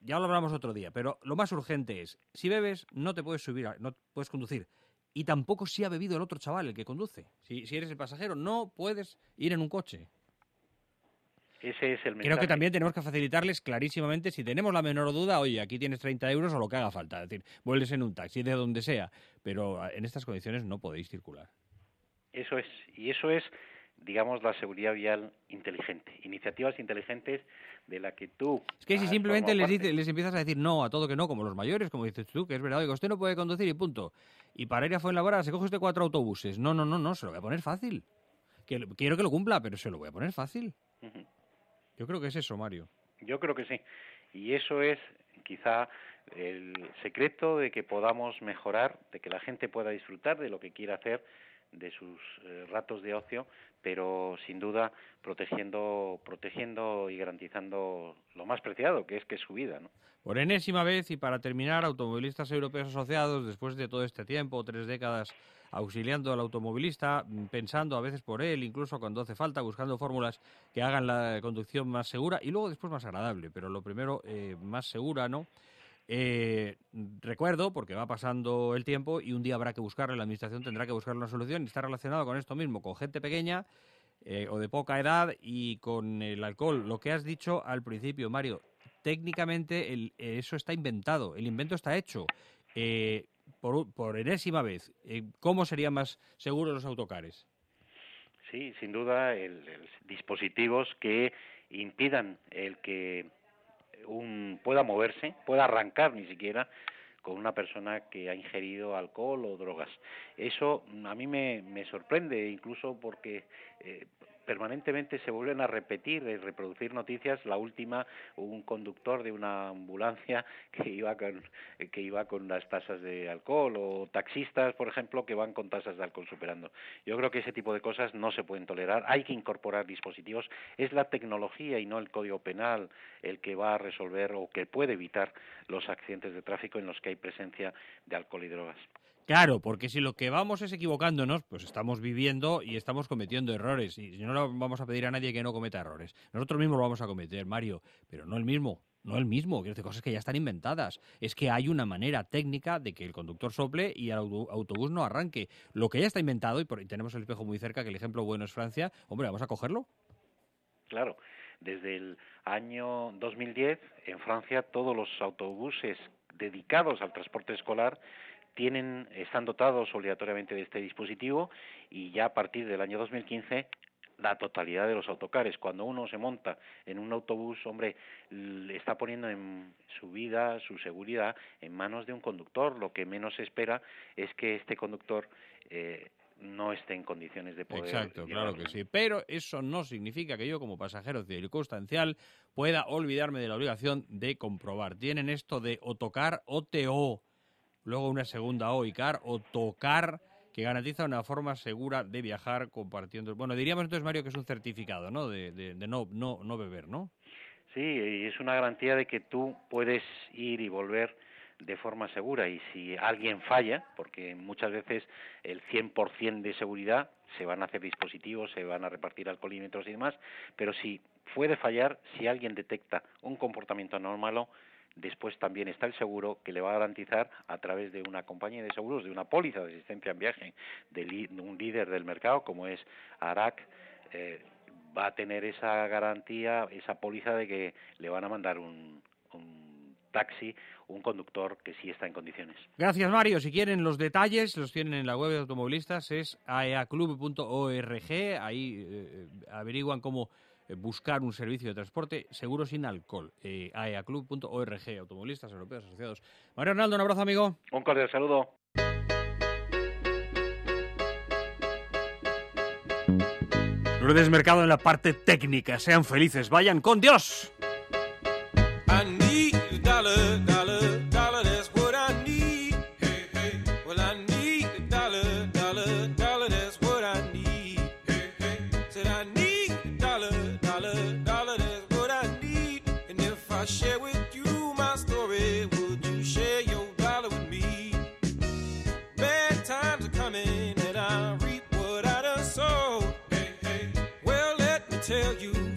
ya lo hablamos otro día, pero lo más urgente es, si bebes, no te puedes subir, no puedes conducir. Y tampoco si ha bebido el otro chaval, el que conduce. Si eres el pasajero, no puedes ir en un coche. Ese es el mensaje. Creo que también tenemos que facilitarles clarísimamente, si tenemos la menor duda, oye, aquí tienes 30 euros o lo que haga falta. Es decir, vuelves en un taxi de donde sea, pero en estas condiciones no podéis circular. Eso es, y eso es digamos, la seguridad vial inteligente. Iniciativas inteligentes de la que tú... Es que si simplemente les, parte. dice- les empiezas a decir no a todo que no, como los mayores, como dices tú, que es verdad, oiga, usted no puede conducir y punto. Y para ir a Fuenlabrada se coge usted cuatro autobuses. No, no, no, no, se lo voy a poner fácil. Que, quiero que lo cumpla, pero se lo voy a poner fácil. Ujú. Yo creo que es eso, Mario. Yo creo que sí. Y eso es quizá el secreto de que podamos mejorar, de que la gente pueda disfrutar de lo que quiera hacer, de sus eh, ratos de ocio, pero sin duda protegiendo, protegiendo y garantizando lo más preciado, que es que es su vida, ¿no? Por enésima vez y para terminar, automovilistas europeos asociados, después de todo este tiempo, tres décadas auxiliando al automovilista, mm, pensando a veces por él, incluso cuando hace falta, buscando fórmulas que hagan la conducción más segura y luego después más agradable, pero lo primero eh, más segura, ¿no? Eh, recuerdo, porque va pasando el tiempo y un día habrá que buscarle, la administración tendrá que buscar una solución y está relacionado con esto mismo, con gente pequeña eh, o de poca edad y con el alcohol. Lo que has dicho al principio, Mario, técnicamente eso está inventado, el invento está hecho. Por, por enésima vez, eh, ¿cómo serían más seguros los autocares? Sí, sin duda, el, dispositivos que impidan el que un pueda moverse, pueda arrancar ni siquiera con una persona que ha ingerido alcohol o drogas. Eso a mí me, me sorprende, incluso porque eh, permanentemente se vuelven a repetir y reproducir noticias. La última, un conductor de una ambulancia que iba con que iba con las tasas de alcohol o taxistas, por ejemplo, que van con tasas de alcohol superando. Yo creo que ese tipo de cosas no se pueden tolerar. Hay que incorporar dispositivos. Es la tecnología y no el código penal el que va a resolver o que puede evitar los accidentes de tráfico en los que hay presencia de alcohol y drogas. Claro, porque si lo que vamos es equivocándonos, pues estamos viviendo y estamos cometiendo errores. Y no vamos a pedir a nadie que no cometa errores. Nosotros mismos lo vamos a cometer, Mario, pero no el mismo. No el mismo, quiero decir, cosas que ya están inventadas. Es que hay una manera técnica de que el conductor sople y el auto- autobús no arranque. Lo que ya está inventado, y tenemos el espejo muy cerca, que el ejemplo bueno es Francia, hombre, vamos a cogerlo. Claro, desde el año 2010 en Francia todos los autobuses dedicados al transporte escolar tienen están dotados obligatoriamente de este dispositivo y ya a partir del año 2015 la totalidad de los autocares. Cuando uno se monta en un autobús, hombre, le está poniendo en su vida, su seguridad en manos de un conductor. Lo que menos se espera es que este conductor eh, no esté en condiciones de poder. Exacto, claro que sí. Pero eso no significa que yo, como pasajero circunstancial, pueda olvidarme de la obligación de comprobar. Tienen esto de o tocar o TO, luego una segunda O o tocar, que garantiza una forma segura de viajar compartiendo. Bueno, diríamos entonces, Mario, que es un certificado, ¿no? De no, no, no beber, ¿no? Sí, y es una garantía de que tú puedes ir y volver de forma segura y si alguien falla, porque muchas veces el 100% de seguridad se van a hacer dispositivos, se van a repartir alcoholímetros y demás, pero si puede fallar, si alguien detecta un comportamiento anómalo, después también está el seguro que le va a garantizar a través de una compañía de seguros, de una póliza de asistencia en viaje, de, un líder del mercado como es ARAC, eh, va a tener esa garantía, esa póliza de que le van a mandar un, un taxi, un conductor que sí está en condiciones. Gracias, Mario. Si quieren los detalles, los tienen en la web de automovilistas, es aeaclub.org. Ahí eh, averiguan cómo eh, buscar un servicio de transporte seguro sin alcohol. Eh, aeaclub.org, automovilistas europeos asociados. Mario Arnaldo, un abrazo, amigo. Un cordial saludo. Lourdes Mercado en la parte técnica. Sean felices. Vayan con Dios. Tell you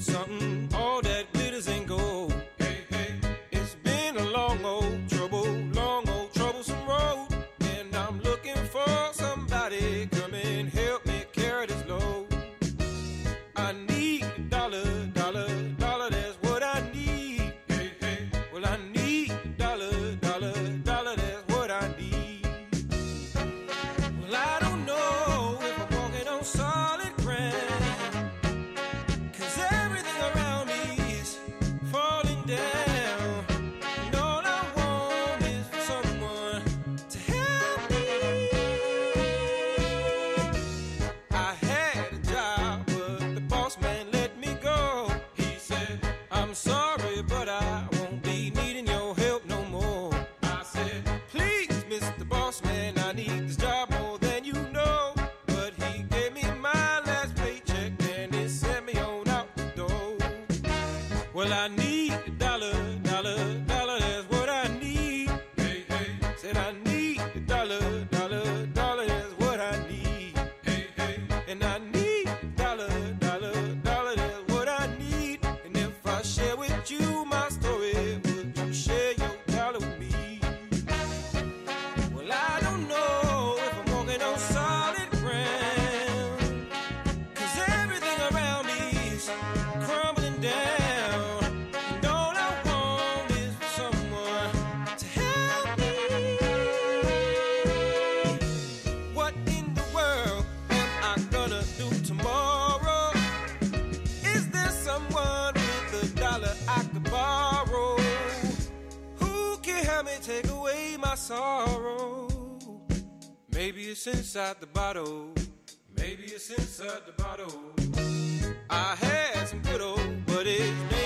it's inside the bottle. Maybe it's inside the bottle. I had some good old, buddies.